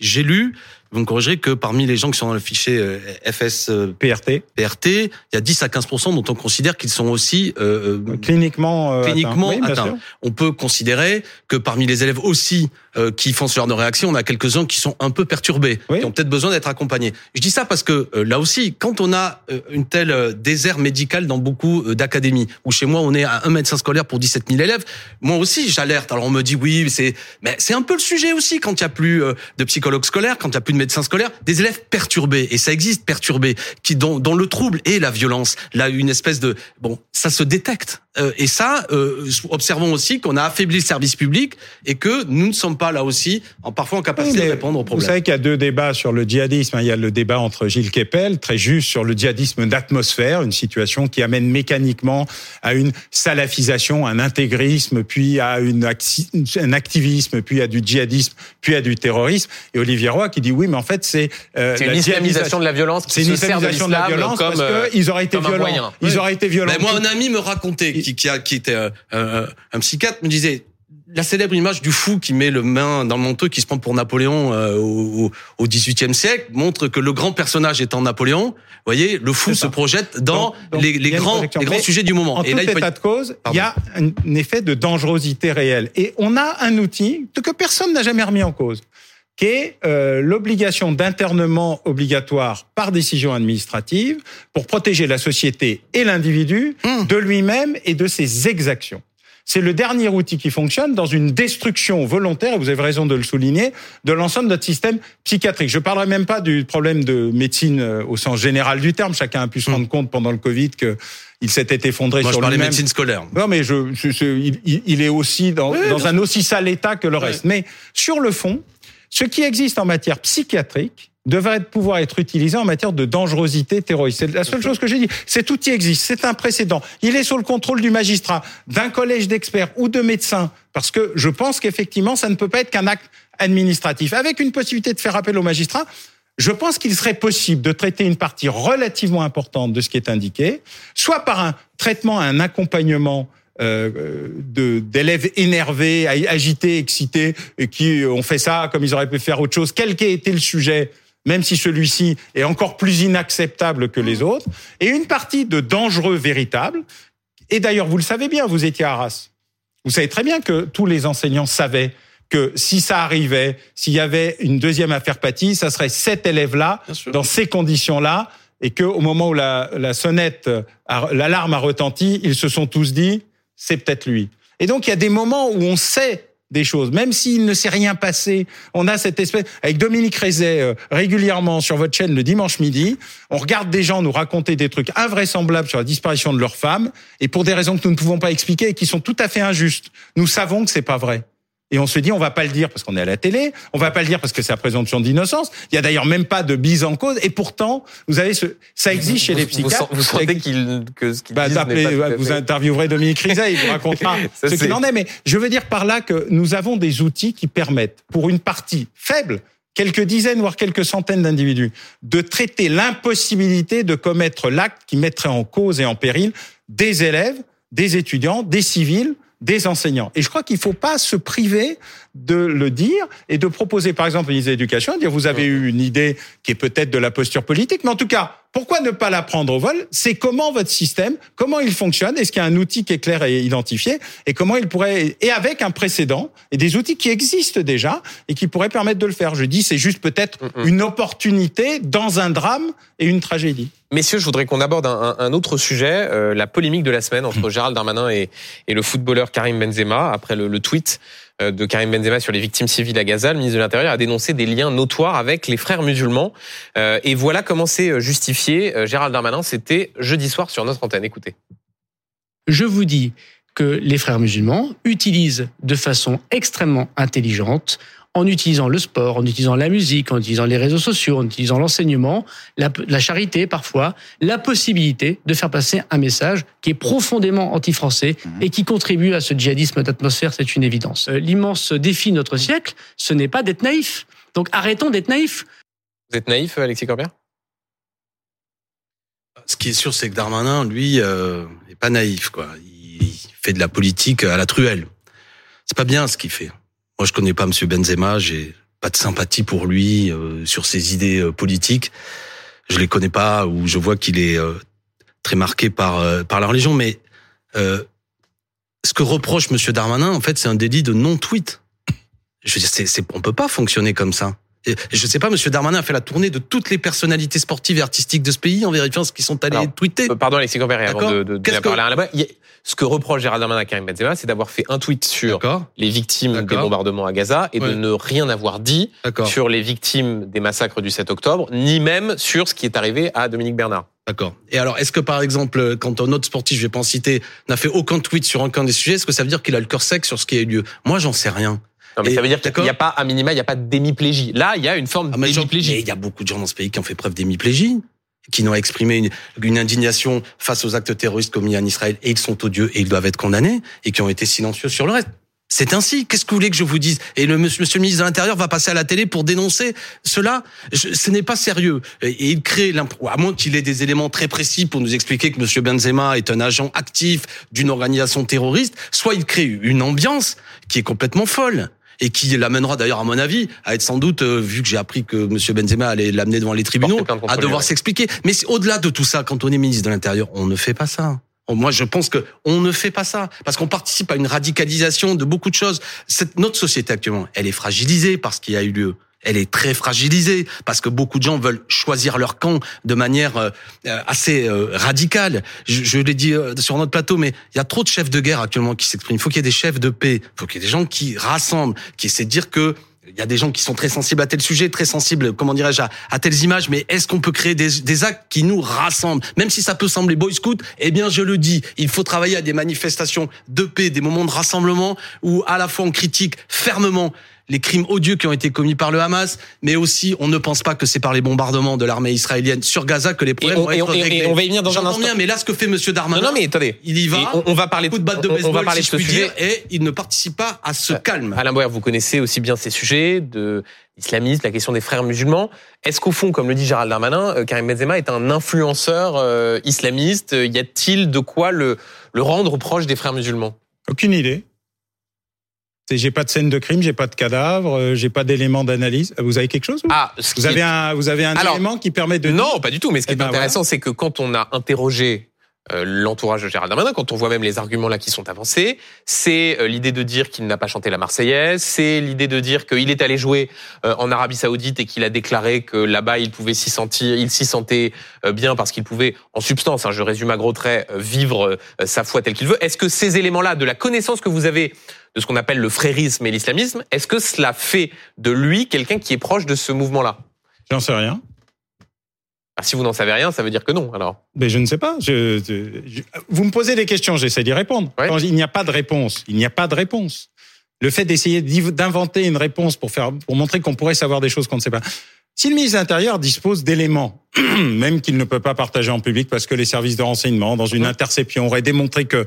J'ai lu vous me corrigerez que parmi les gens qui sont dans le fichier euh, FS euh, PRT, PRT, il y a 10 à 15 dont on considère qu'ils sont aussi euh, cliniquement cliniquement atteints. On peut considérer que parmi les élèves aussi qui font ce genre de réaction, on a quelques-uns qui sont un peu perturbés, qui ont peut-être besoin d'être accompagnés. Je dis ça parce que là aussi, quand on a une telle désert médical dans beaucoup d'académies, où chez moi on est à un médecin scolaire pour 17 000 élèves, moi aussi j'alerte. Alors on me dit oui, c'est mais c'est un peu le sujet aussi quand il y a plus de psychologues scolaires, quand il y a plus de médecins scolaires, des élèves perturbés, et ça existe perturbés, qui dont, dont le trouble et la violence, là une espèce de bon, ça se détecte. Euh, et ça, euh, observons aussi qu'on a affaibli le service public et que nous ne sommes pas là aussi en parfois en capacité de répondre aux problèmes. Vous savez qu'il y a deux débats sur le djihadisme. Il y a le débat entre Gilles Kepel, très juste, sur le djihadisme d'atmosphère, une situation qui amène mécaniquement à une salafisation, un intégrisme, puis à une un activisme, puis à du djihadisme, puis à du terrorisme. Et Olivier Roy qui dit oui, mais en fait c'est euh, une islamisation de la violence. C'est une islamisation de, la violence comme, parce qu'ils auraient été violents. Ils auraient été violents. moi, un ami me racontait qui, qui, a, qui était euh, un, un, psychiatre, me disait la célèbre image du fou qui met le main dans le manteau, qui se prend pour Napoléon euh, au, au XVIIIe siècle, montre que le grand personnage étant Napoléon, vous voyez, le fou se projette dans les, les grands, les grands sujets du moment. En et tout là, état de cause, il y a un effet de dangerosité réelle. Et on a un outil que personne n'a jamais remis en cause qui est euh, l'obligation d'internement obligatoire par décision administrative pour protéger la société et l'individu mmh. de lui-même et de ses exactions. C'est le dernier outil qui fonctionne dans une destruction volontaire, et vous avez raison de le souligner, de l'ensemble de notre système psychiatrique. Je ne parlerai même pas du problème de médecine euh, au sens général du terme. Chacun a pu se mmh. rendre compte pendant le Covid que il s'était effondré Moi, sur lui-même. médecine scolaire. Non, mais je, je, je il, il, est aussi dans, oui, dans un aussi sale état que le reste. Mais sur le fond, ce qui existe en matière psychiatrique devrait pouvoir être utilisé en matière de dangerosité terroriste. C'est la seule chose que j'ai dit. Cet outil existe, c'est un précédent. Il est sous le contrôle du magistrat, d'un collège d'experts ou de médecins, parce que je pense qu'effectivement, ça ne peut pas être qu'un acte administratif. Avec une possibilité de faire appel au magistrat, je pense qu'il serait possible de traiter une partie relativement importante de ce qui est indiqué, soit par un traitement, un accompagnement d'élèves énervés, agités, excités, et qui ont fait ça comme ils auraient pu faire autre chose, quel qu'ait été le sujet, même si celui-ci est encore plus inacceptable que les autres, et une partie de dangereux véritables. Et d'ailleurs, vous le savez bien, vous étiez à Arras. Vous savez très bien que tous les enseignants savaient que si ça arrivait, s'il y avait une deuxième affaire Paty, ça serait cet élève-là, dans ces conditions-là, et qu'au moment où la, la sonnette, l'alarme a retenti, ils se sont tous dit, c'est peut-être lui. Et donc il y a des moments où on sait des choses, même s'il ne s'est rien passé. On a cette espèce avec Dominique Rézet euh, régulièrement sur votre chaîne le dimanche midi. On regarde des gens nous raconter des trucs invraisemblables sur la disparition de leurs femmes et pour des raisons que nous ne pouvons pas expliquer et qui sont tout à fait injustes. Nous savons que c'est pas vrai. Et on se dit, on va pas le dire parce qu'on est à la télé, on va pas le dire parce que c'est la présomption d'innocence. Il y a d'ailleurs même pas de bise en cause. Et pourtant, vous avez ce, ça existe chez les psychiatres. Vous, sentez qu'il que ce qu'il bah, Vous interviewerez Dominique Rizet, il vous racontera ce qu'il en est. Mais je veux dire par là que nous avons des outils qui permettent, pour une partie faible, quelques dizaines, voire quelques centaines d'individus, de traiter l'impossibilité de commettre l'acte qui mettrait en cause et en péril des élèves, des étudiants, des civils, des enseignants. Et je crois qu'il ne faut pas se priver de le dire et de proposer, par exemple, une idée d'éducation, dire vous avez eu une idée qui est peut-être de la posture politique, mais en tout cas, pourquoi ne pas la prendre au vol? C'est comment votre système, comment il fonctionne, est-ce qu'il y a un outil qui est clair et identifié, et comment il pourrait, et avec un précédent, et des outils qui existent déjà, et qui pourraient permettre de le faire. Je dis, c'est juste peut-être une opportunité dans un drame et une tragédie. Messieurs, je voudrais qu'on aborde un, autre sujet, euh, la polémique de la semaine entre hmm. Gérald Darmanin et, le footballeur Karim Benzema, après le, le tweet de Karim Benzema sur les victimes civiles à Gaza, le ministre de l'Intérieur a dénoncé des liens notoires avec les frères musulmans. Euh, et voilà comment c'est euh, justifié. Gérald Darmanin, c'était jeudi soir sur notre antenne. Écoutez. Je vous dis que les frères musulmans utilisent de façon extrêmement intelligente en utilisant le sport, en utilisant la musique, en utilisant les réseaux sociaux, en utilisant l'enseignement, la, charité parfois, la possibilité de faire passer un message qui est profondément anti-français mhm. et qui contribue à ce djihadisme d'atmosphère, c'est une évidence. Euh, l'immense défi de notre siècle, ce n'est pas d'être naïf. Donc arrêtons d'être naïfs. Vous êtes naïf, Alexis Corbert? Ce qui est sûr, c'est que Darmanin, lui, euh, est pas naïf. quoi. Il fait de la politique à la truelle. C'est pas bien ce qu'il fait. Moi, je connais pas Monsieur Benzema, j'ai pas de sympathie pour lui euh, sur ses idées euh, politiques. Je les connais pas ou je vois qu'il est euh, très marqué par par la religion. Mais ce que reproche Monsieur Darmanin, en fait, c'est un délit de non-tweet. Je veux dire, c'est, on peut pas fonctionner comme ça. Et je sais pas, Monsieur Darmanin a fait la tournée de toutes les personnalités sportives et artistiques de ce pays en vérifiant ce qu'ils sont allés tweeter. Pardon, Alexis Compère, avant de, de, de parler là-bas. Ce que reproche Gérald Darmanin à Karim Benzema, c'est d'avoir fait un tweet sur les victimes des bombardements à Gaza et de ne rien avoir dit sur les victimes des massacres du 7 octobre, ni même sur ce qui est arrivé à Dominique Bernard. D'accord. Et alors, est-ce que par exemple, quand un autre sportif, je vais pas en citer, n'a fait aucun tweet sur aucun des sujets, est-ce que ça veut dire qu'il a le cœur sec sur ce qui a eu lieu? Moi, j'en sais rien. Non, mais ça veut dire qu'il n'y a pas, à minima, il n'y a pas d'hémiplégie. Là, il y a une forme ah, d'hémiplégie. il y a beaucoup de gens dans ce pays qui ont fait preuve d'hémiplégie qui n'ont exprimé une, indignation face aux actes terroristes commis en Israël et ils sont odieux et ils doivent être condamnés et qui ont été silencieux sur le reste. C'est ainsi. Qu'est-ce que vous voulez que je vous dise? Et le monsieur, le ministre de l'Intérieur va passer à la télé pour dénoncer cela? ce n'est pas sérieux. Et, il crée, à moins qu'il ait des éléments très précis pour nous expliquer que monsieur Benzema est un agent actif d'une organisation terroriste, soit il crée une ambiance qui est complètement folle et qui l'amènera d'ailleurs, à mon avis, à être sans doute, euh, vu que j'ai appris que M. Benzema allait l'amener devant les tribunaux, à devoir s'expliquer. Mais au-delà de tout ça, quand on est ministre de l'Intérieur, on ne fait pas ça. Moi, je pense que on ne fait pas ça parce qu'on participe à une radicalisation de beaucoup de choses. Cette, notre société actuellement, elle est fragilisée par ce qui a eu lieu elle est très fragilisée parce que beaucoup de gens veulent choisir leur camp de manière euh, assez euh, radicale. Je, je l'ai dit euh, sur notre plateau, mais il y a trop de chefs de guerre actuellement qui s'expriment. Il faut qu'il y ait des chefs de paix, il faut qu'il y ait des gens qui rassemblent, qui essaient de dire que il y a des gens qui sont très sensibles à tel sujet, très sensibles, comment dirais-je, à, telles images, mais est-ce qu'on peut créer des, des, actes qui nous rassemblent? Même si ça peut sembler boy scout, eh bien je le dis, il faut travailler à des manifestations de paix, des moments de rassemblement où à la fois on critique fermement les crimes odieux qui ont été commis par le Hamas, mais aussi on ne pense pas que c'est par les bombardements de l'armée israélienne sur Gaza que les problèmes vont être réglés. on va y venir dans un instant. Bien, mais là, ce que fait Monsieur Darmanin, non, mais attendez, il y va. On, va parler de de batte de baseball, on va parler de ce sujet et il ne participe pas à ce euh, calme. Alain Boer, vous connaissez aussi bien ces sujets de l'islamisme, la question des frères musulmans. Est-ce qu'au fond, comme le dit Gérald Darmanin, euh, Karim Benzema est un influenceur euh, islamiste? Y a-t-il de quoi le, le rendre proche des frères musulmans? Aucune idée. J'ai pas de scène de crime, j'ai pas de cadavre, euh, j'ai pas d'éléments d'analyse. Vous avez quelque chose Ah, vous avez un vous avez un élément qui permet de Non, pas du tout. Mais ce qui eh est ben, intéressant, c'est que quand on a interrogé euh, l'entourage de Gérald Darmanin, quand on voit même les arguments là qui sont avancés, c'est euh, l'idée de dire qu'il n'a pas chanté la Marseillaise, c'est l'idée de dire qu'il est allé jouer en Arabie Saoudite et qu'il a déclaré que là-bas il pouvait s'y sentir, il s'y sentait bien parce qu'il pouvait, en substance, hein, je résume à gros traits, vivre sa foi telle qu'il veut. Est-ce que ces éléments-là, de la connaissance que vous avez de ce qu'on appelle le frérisme et l'islamisme. Est-ce que cela fait de lui quelqu'un qui est proche de ce mouvement-là? J'en sais rien. Ah, si vous n'en savez rien, ça veut dire que non, alors. Mais je ne sais pas. Je, je- je- vous me posez des questions, j'essaie d'y répondre. Ouais. Quand il n'y a pas de réponse, il n'y a pas de réponse. Le fait d'essayer d'inventer une réponse pour faire, pour montrer qu'on pourrait savoir des choses qu'on ne sait pas. Si le ministre de l'Intérieur dispose d'éléments, même qu'il ne peut pas partager en public parce que les services de renseignement, dans une interception, auraient démontré que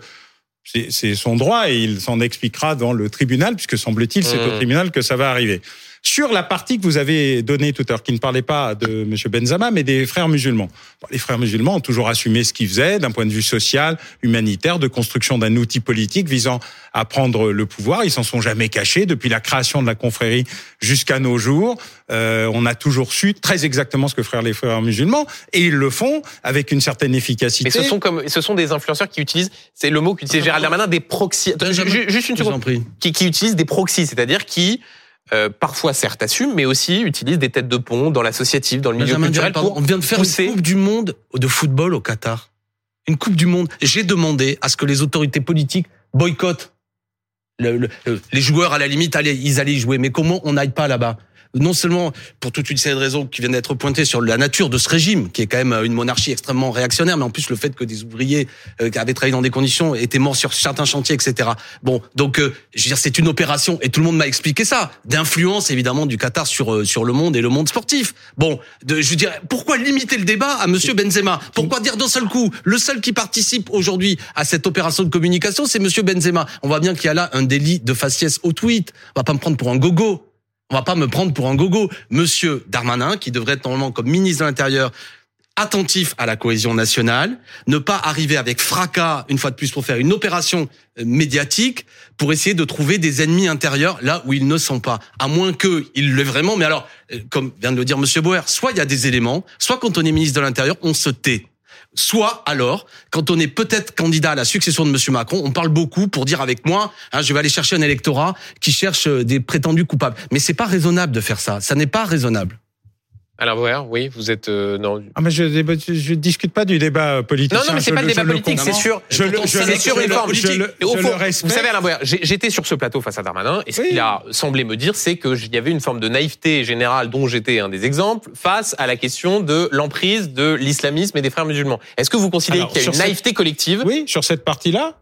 c'est c'est son droit et il s'en expliquera dans le tribunal, puisque semble-t-il, c'est au Mhm. tribunal que ça va arriver. Sur la partie que vous avez donnée tout à l'heure, qui ne parlait pas de M. Benzama, mais des frères musulmans. Bon, les frères musulmans ont toujours assumé ce qu'ils faisaient d'un point de vue social, humanitaire, de construction d'un outil politique visant à prendre le pouvoir. Ils s'en sont jamais cachés depuis la création de la confrérie jusqu'à nos jours. Euh, on a toujours su très exactement ce que frères les frères musulmans, et ils le font avec une certaine efficacité. Mais ce sont comme, ce sont des influenceurs qui utilisent, c'est le mot qu'utilisait Gérald Darmanin, des proxys. Juste une Je vous en seconde. prie. Qui, qui utilisent des proxys, c'est-à-dire qui, euh, parfois certes assument, mais aussi utilisent des têtes de pont dans l'associatif, dans le milieu Benjamin culturel pardon, on vient de faire pousser. une Coupe du Monde de football au Qatar. Une Coupe du Monde. J'ai demandé à ce que les autorités politiques boycottent le- le- le- les joueurs à la limite, allez, ils allaient y jouer. Mais comment on n'aille pas là-bas? Non seulement pour toute une série de raisons qui viennent d'être pointées sur la nature de ce régime, qui est quand même euh, une monarchie extrêmement réactionnaire, mais en plus le fait que des ouvriers euh, qui avaient travaillé dans des conditions étaient morts sur certains chantiers, etc. Bon, donc euh, je veux dire, c'est une opération et tout le monde m'a expliqué ça, d'influence évidemment du Qatar sur sur le monde et le monde sportif. Bon, je veux dire, pourquoi limiter le débat à Monsieur Benzema? Pourquoi dire d'un seul coup le seul qui participe aujourd'hui à cette opération de communication, c'est Monsieur Benzema? On voit bien qu'il y a là un délit de faciès au tweet. On va pas me prendre pour un gogo. On va pas me prendre pour un gogo. Monsieur Darmanin, qui devrait être normalement comme ministre de l'Intérieur attentif à la cohésion nationale, ne pas arriver avec fracas, une fois de plus, pour faire une opération euh, médiatique, pour essayer de trouver des ennemis intérieurs là où ils ne sont pas. À moins que il l'ait vraiment. Mais alors, euh, comme vient de le dire Monsieur Boer, soit il y a des éléments, soit quand on est ministre de l'Intérieur, on se tait. Soit alors, quand on est peut-être candidat à la succession de Monsieur Macron, on parle beaucoup pour dire avec moi, hein, je vais aller chercher un électorat qui cherche euh, des prétendus coupables. Mais c'est pas raisonnable de faire ça. Ça n'est pas raisonnable. Alors, ouais, oui, vous êtes euh, non. Ah, mais je ne discute pas du débat politique. Non, non, mais c'est pas le débat politique, c'est sûr. Je c'est sur je une forme politique. vous savez, Alain Boyer, j'ai- j'étais sur ce plateau face à Darmanin, et ce qu'il a semblé me dire, c'est qu'il y avait une forme de naïveté générale, dont j'étais un des exemples, face à la question de l'emprise de l'islamisme et des frères musulmans. Est-ce que vous considérez qu'il y a une naïveté collective? Oui, sur cette partie-là,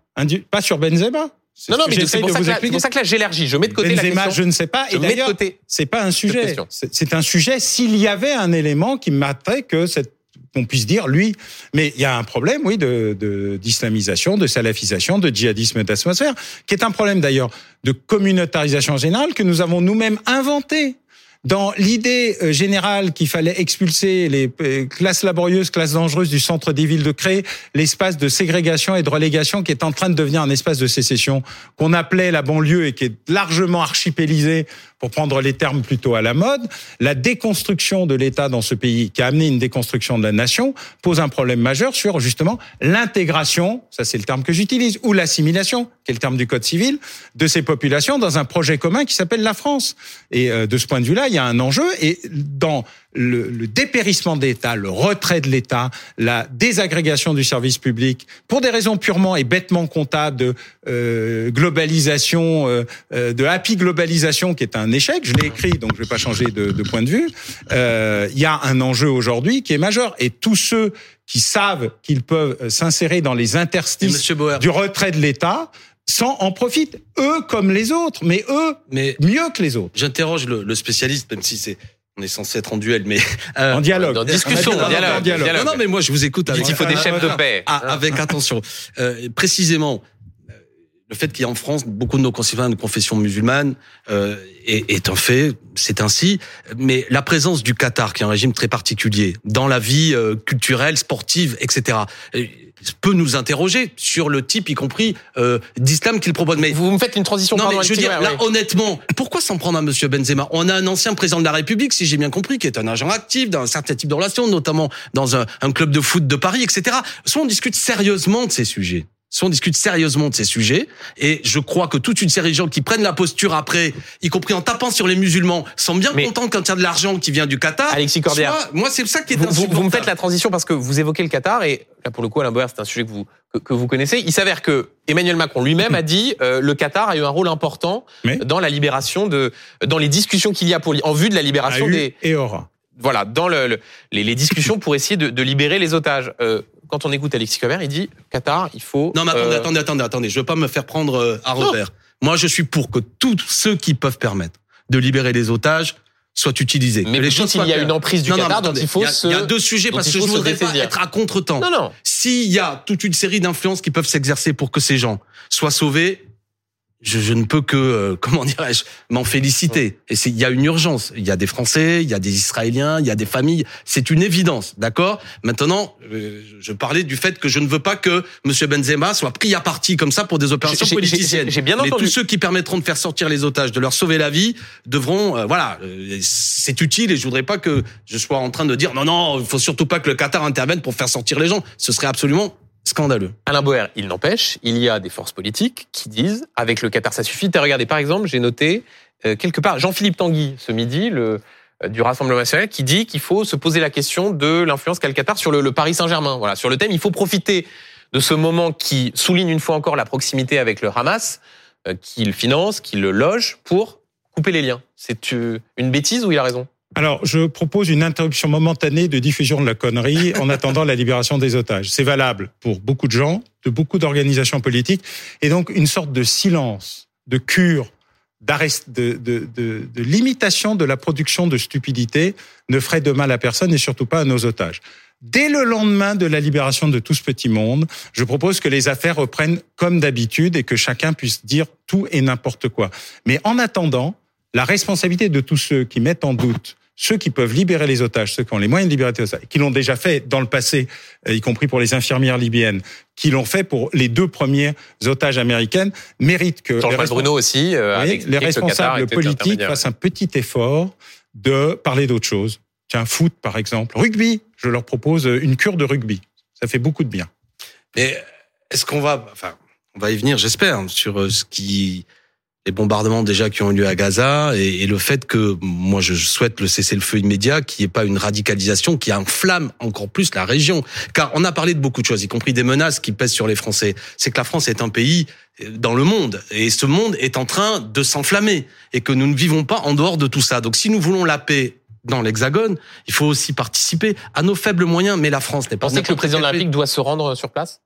pas sur Benzema. C'est Non, non, mais c'est pour, ça que là- c'est expliquer. pour ça que là, j'élargis. Je mets de côté la question. je ne sais pas. Je Et d'ailleurs, c'est pas un sujet. C'est un sujet s'il y avait un élément qui montrait que cette qu'on puisse dire lui, mais il y a un problème, oui, de de- d'islamisation, de, salafisation, de djihadisme d'atmosphère, qui est un problème d'ailleurs de communautarisation générale que nous avons nous-mêmes inventé. Dans l'idée euh, générale qu'il fallait expulser les euh, classes laborieuses, classes dangereuses du centre des villes, de créer l'espace de ségrégation et de relégation qui est en train de devenir un espace de sécession qu'on appelait la banlieue et qui est largement archipélisé pour prendre les termes plutôt à la mode, la déconstruction de l'État dans ce pays, qui a amené une déconstruction de la nation, pose un problème majeur sur justement l'intégration, ça c'est le terme que j'utilise, ou l'assimilation, qui est le terme du Code civil, de ces populations dans un projet commun qui s'appelle la France. Et euh, de ce point de vue-là, il y a un enjeu. Et dans le, le dépérissement de l'État, le retrait de l'État, la désagrégation du service public, pour des raisons purement et bêtement comptables de euh, globalisation, euh, euh, de happy globalisation, qui est un échec. Je l'ai écrit, donc je vais pas changer de, de point de vue. Euh, Il y a un enjeu aujourd'hui qui est majeur. Et tous ceux qui savent qu'ils peuvent euh, s'insérer dans les interstices du retrait de l'État, s'en en profitent, eux comme les autres, mais eux mais mieux que les autres. j'interroge le, le spécialiste, même si c'est on est censé être en duel, mais euh, En dialogue. Dans discussion, dialogue, en dialogue. Non, non, mais moi je vous écoute. Il Avec, dit qu'il faut des chefs de paix. Ah, avec attention. Euh, précisément, euh, le fait qu'il y a en France beaucoup de nos concitoyens de confession musulmane euh, est, est un fait, c'est ainsi. Mais la présence du Qatar, qui est un régime très particulier, dans la vie euh, culturelle, sportive, etc., euh, peut nous interroger sur le type, y compris euh, d'islam qu'il propose. Mais Vous me faites une transition non, mais je veux dire, là, ouais, honnêtement, pourquoi s'en prendre à Monsieur Benzema? On a un ancien président de la République, si j'ai bien compris, qui est un agent actif d'un certain type de relations, notamment dans un, un club de foot de Paris, etc. Soit on discute sérieusement de ces sujets. Si on discute sérieusement de ces sujets, et je crois que toute une série de gens qui prennent la posture après, y compris en tapant sur les musulmans, sont bien Mais- contents quand il y a de l'argent qui vient du Qatar. Alexis Corbière. Soit- moi, c'est ça qui est Vous, vous- vous me faites la transition parce que vous évoquez le Qatar et là pour le coup Alain Boer c'est un sujet que vous que, que vous connaissez. Il s'avère que Emmanuel Macron lui-même a dit euh, le Qatar a eu un rôle important Mais dans la libération de dans les discussions qu'il y a pour en vue de la a libération eu des et aura. voilà dans le, le- les, les discussions pour essayer de, de libérer les otages. Euh, quand on écoute Alexis Comer, il dit Qatar il faut Non, mais attendez, euh, attendez, attendez, attendez. Je veux pas me faire prendre euh, à revers. Moi, je suis pour que tous ceux qui peuvent permettre de libérer les otages soient utilisés. mais que les choses il y a claires. une emprise du Non, non, Qatar attendez, il faut il y a, se il y a deux sujets parce que je voudrais pas être à contre-temps. non non S'il y a toute une série d'influences qui peuvent s'exercer pour que ces gens soient sauvés, je, je ne peux que, euh, comment dirais-je, m'en féliciter. Et il y a une urgence. Il y a des Français, il y a des Israéliens, il y a des familles. C'est une évidence, d'accord? Maintenant, euh, je parlais du fait que je ne veux pas que M. Benzema soit pris à partie comme ça pour des opérations politiciennes. j'ai- bien Mais entendu. tous ceux qui permettront de faire sortir les otages, de leur sauver la vie, devront, euh, voilà, euh, c'est utile. Et je voudrais pas que je sois en train de dire non, non, il faut surtout pas que le Qatar intervienne pour faire sortir les gens. Ce serait absolument scandaleux. Alain Boer, il n'empêche, il y a des forces politiques qui disent avec le Qatar ça suffit. T'as regardé par exemple, j'ai noté euh, quelque part Jean-Philippe Tanguy ce midi, euh, du Rassemblement national, qui dit qu'il faut se poser la question de l'influence qu'a le Qatar sur le, le Paris Saint-Germain. Voilà, sur le thème, il faut profiter de ce moment qui souligne une fois encore la proximité avec le Hamas, euh, qui le finance, qui le loge, pour couper les liens. C'est euh, une bêtise ou il a raison? Alors, je propose une interruption momentanée de diffusion de la connerie en attendant la libération des otages. C'est valable pour beaucoup de gens, de beaucoup d'organisations politiques, et donc une sorte de silence, de cure, d'arrest, de, de, de, de limitation de la production de stupidité ne ferait de mal à personne et surtout pas à nos otages. Dès le lendemain de la libération de tout ce petit monde, je propose que les affaires reprennent comme d'habitude et que chacun puisse dire tout et n'importe quoi. Mais en attendant, la responsabilité de tous ceux qui mettent en doute ceux qui peuvent libérer les otages, ceux qui ont les moyens de libérer les otages, qui l'ont déjà fait dans le passé, euh, y compris pour les infirmières libyennes, qui l'ont fait pour les deux premières otages américaines, méritent que les, Bruno aussi, euh, avec les le responsables politiques fassent un petit effort de parler d'autre chose. Tiens, foot par exemple, rugby. Je leur propose une cure de rugby. Ça fait beaucoup de bien. Mais est-ce qu'on va, enfin, on va y venir, j'espère, sur euh, ce qui, les bombardements déjà qui ont eu lieu à Gaza et, et le fait que moi je souhaite le cessez-le-feu immédiat, qu'il n'y ait pas une radicalisation qui enflamme encore plus la région. Car on a parlé de beaucoup de choses, y compris des menaces qui pèsent sur les Français. C'est que la France est un pays euh, dans le monde et ce monde est en train de s'enflammer et que nous ne vivons pas en dehors de tout ça. Donc si nous voulons la paix dans l'Hexagone, il faut aussi participer à nos faibles moyens. Mais la France n'est pas. Vous pensez que le président de la. République doit se rendre sur place?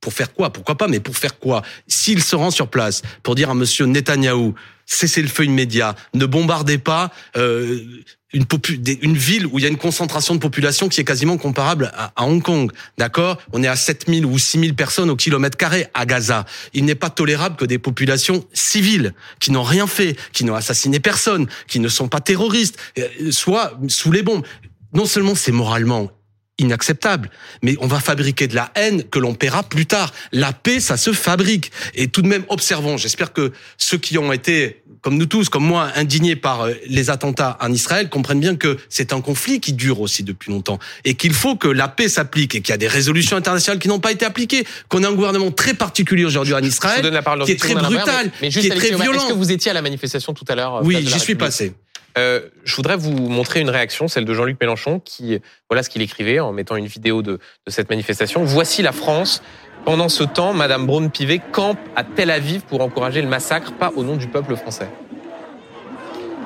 Pour faire quoi? Pourquoi pas? Mais pour faire quoi? S'il se rend sur place pour dire à Monsieur Netanyahou, cessez le feu immédiat, ne bombardez pas euh, une, une ville où il y a une concentration de population qui est quasiment comparable à, à Hong Kong, d'accord? On est à 7000 ou 6000 personnes au kilomètre carré à Gaza. Il n'est pas tolérable que des populations civiles qui n'ont rien fait, qui n'ont assassiné personne, qui ne sont pas terroristes, euh, soient sous les bombes. Non seulement c'est moralement inacceptable. Mais on va fabriquer de la haine que l'on paiera plus tard. La paix, ça se fabrique. Et tout de même, observons. J'espère que ceux qui ont été, comme nous tous, comme moi, indignés par euh, les attentats en Israël, comprennent bien que c'est un conflit qui dure aussi depuis longtemps et qu'il faut que la paix s'applique et qu'il y a des résolutions internationales qui n'ont pas été appliquées, qu'on a un gouvernement très particulier aujourd'hui en Israël. qui est très brutal, mais, mais juste qui est très violent. Est-ce que vous étiez à la manifestation tout à l'heure euh, Oui, la j'y suis passé. Euh, je voudrais vous montrer une réaction, celle de Jean-Luc Mélenchon, qui voilà ce qu'il écrivait en mettant une vidéo de, de cette manifestation. Voici la France. Pendant ce temps, Madame Braun-Pivet campe à Tel Aviv pour encourager le massacre, pas au nom du peuple français.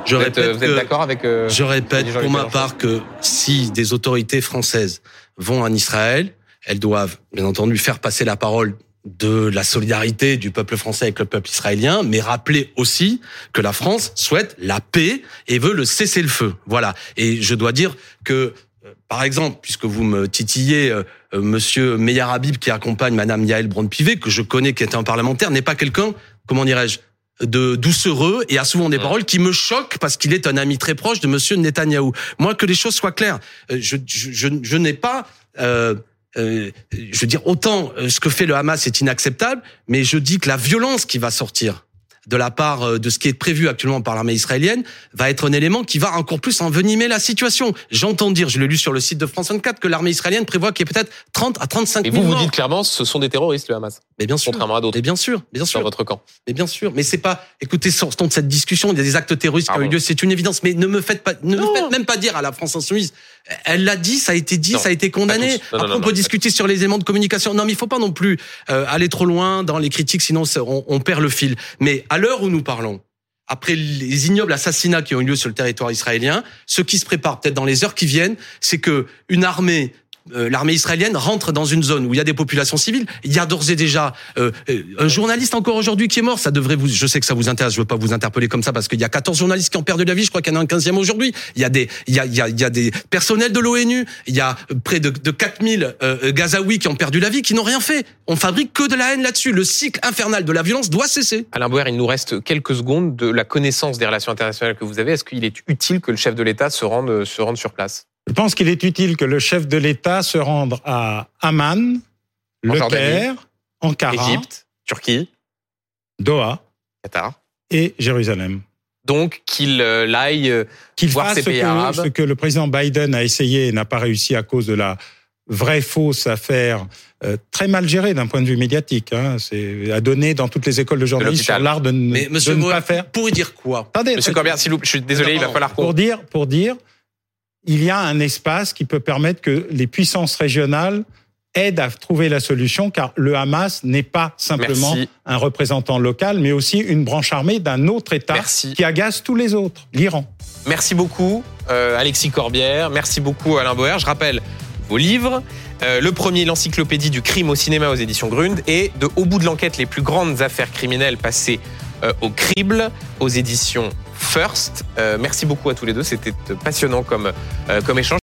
Je Vous êtes, répète euh, vous êtes que- d'accord avec euh, Je répète pour ma Mélenchon. part que si des autorités françaises vont en Israël, elles doivent bien entendu faire passer la parole de la solidarité du peuple français avec le peuple israélien, mais rappeler aussi que la France souhaite la paix et veut le cessez-le-feu. Voilà. Et je dois dire que, euh, par exemple, puisque vous me titillez, euh, euh, Monsieur Meir Habib qui accompagne Madame Yael Braun-Pivet, que je connais, qui est un parlementaire, n'est pas quelqu'un, comment dirais-je, de doucereux et a souvent des paroles qui me choquent parce qu'il est un ami très proche de Monsieur Netanyahou. Moi, que les choses soient claires, je, je, je, je n'ai pas, euh, euh, je veux dire, autant euh, ce que fait le Hamas est inacceptable, mais je dis que la violence qui va sortir de la part euh, de ce qui est prévu actuellement par l'armée israélienne va être un élément qui va encore plus envenimer la situation. J'entends dire, je l'ai lu sur le site de France 24, que l'armée israélienne prévoit qu'il y ait peut-être 30 à 35 Et 000 vous, vous morts. dites clairement, ce sont des terroristes, le Hamas, mais bien sûr, contrairement à d'autres mais bien sûr, bien dans sûr. votre camp. Mais bien sûr, mais c'est pas. Écoutez, sortons de cette discussion. Il y a des actes terroristes qui ont eu lieu, c'est une évidence. Mais ne me faites pas, ne me faites même pas dire à la France insoumise. Elle l'a dit, ça a été dit, Non, ça a été condamné. Non, Après, non, on peut discuter sur les éléments de communication. Non, mais il faut pas non plus euh, aller trop loin dans les critiques, sinon on, on perd le fil. Mais à l'heure où nous parlons. Après les ignobles assassinats qui ont eu lieu sur le territoire israélien, ce qui se prépare peut-être dans les heures qui viennent, c'est que une armée l'armée israélienne rentre dans une zone où il y a des populations civiles. Il y a d'ores et déjà euh, euh, un journaliste encore aujourd'hui qui est mort. Ça devrait vous. Je sais que ça vous intéresse. Je veux pas vous interpeller comme ça parce qu'il y a 14 journalistes qui ont perdu la vie. Je crois qu'il y en a un 15e aujourd'hui. Il y a des, il y a, il y a, il y a des personnels de l'ONU. Il y a près de, de 4000 euh, Gazaouis qui ont perdu la vie, qui n'ont rien fait. On fabrique que de la haine là-dessus. Le cycle infernal de la violence doit cesser. Alain Bouer, il nous reste quelques secondes de la connaissance des relations internationales que vous avez. Est-ce qu'il est utile que le chef de l'État se rende, se rende sur place? Je pense qu'il est utile que le chef de l'État se rende à Amman, En Le Jordanie. Caire, Ankara, Égypte, Turquie, Doha Qatar. et Jérusalem. Donc qu'il euh, aille euh, Qu'il Voir fasse ces ce pays que, arabes. ce que le président Biden a essayé et n'a pas réussi à cause de la vraie fausse affaire euh, très mal gérée d'un point de vue médiatique. Hein. C'est à donner dans toutes les écoles de journalisme l'hôpital. l'art de, ne- Mais de Monsieur ne pas faire. pour y dire quoi? Attendez, Monsieur Corbett, s'il vous plaît, je suis désolé, Non, il va falloir qu'on. pour dire, pour dire, il y a un espace qui peut permettre que les puissances régionales aident à trouver la solution, car le Hamas n'est pas simplement Merci. un représentant local, mais aussi une branche armée d'un autre État Merci. qui agace tous les autres, l'Iran. Merci beaucoup, euh, Alexis Corbière. Merci beaucoup, Alain Boer. Je rappelle vos livres. Euh, le premier, l'encyclopédie du crime au cinéma aux éditions Grund, et de Au bout de l'enquête, les plus grandes affaires criminelles passées euh, au crible aux éditions First. Euh, merci beaucoup à tous les deux. C'était passionnant comme, euh, comme échange.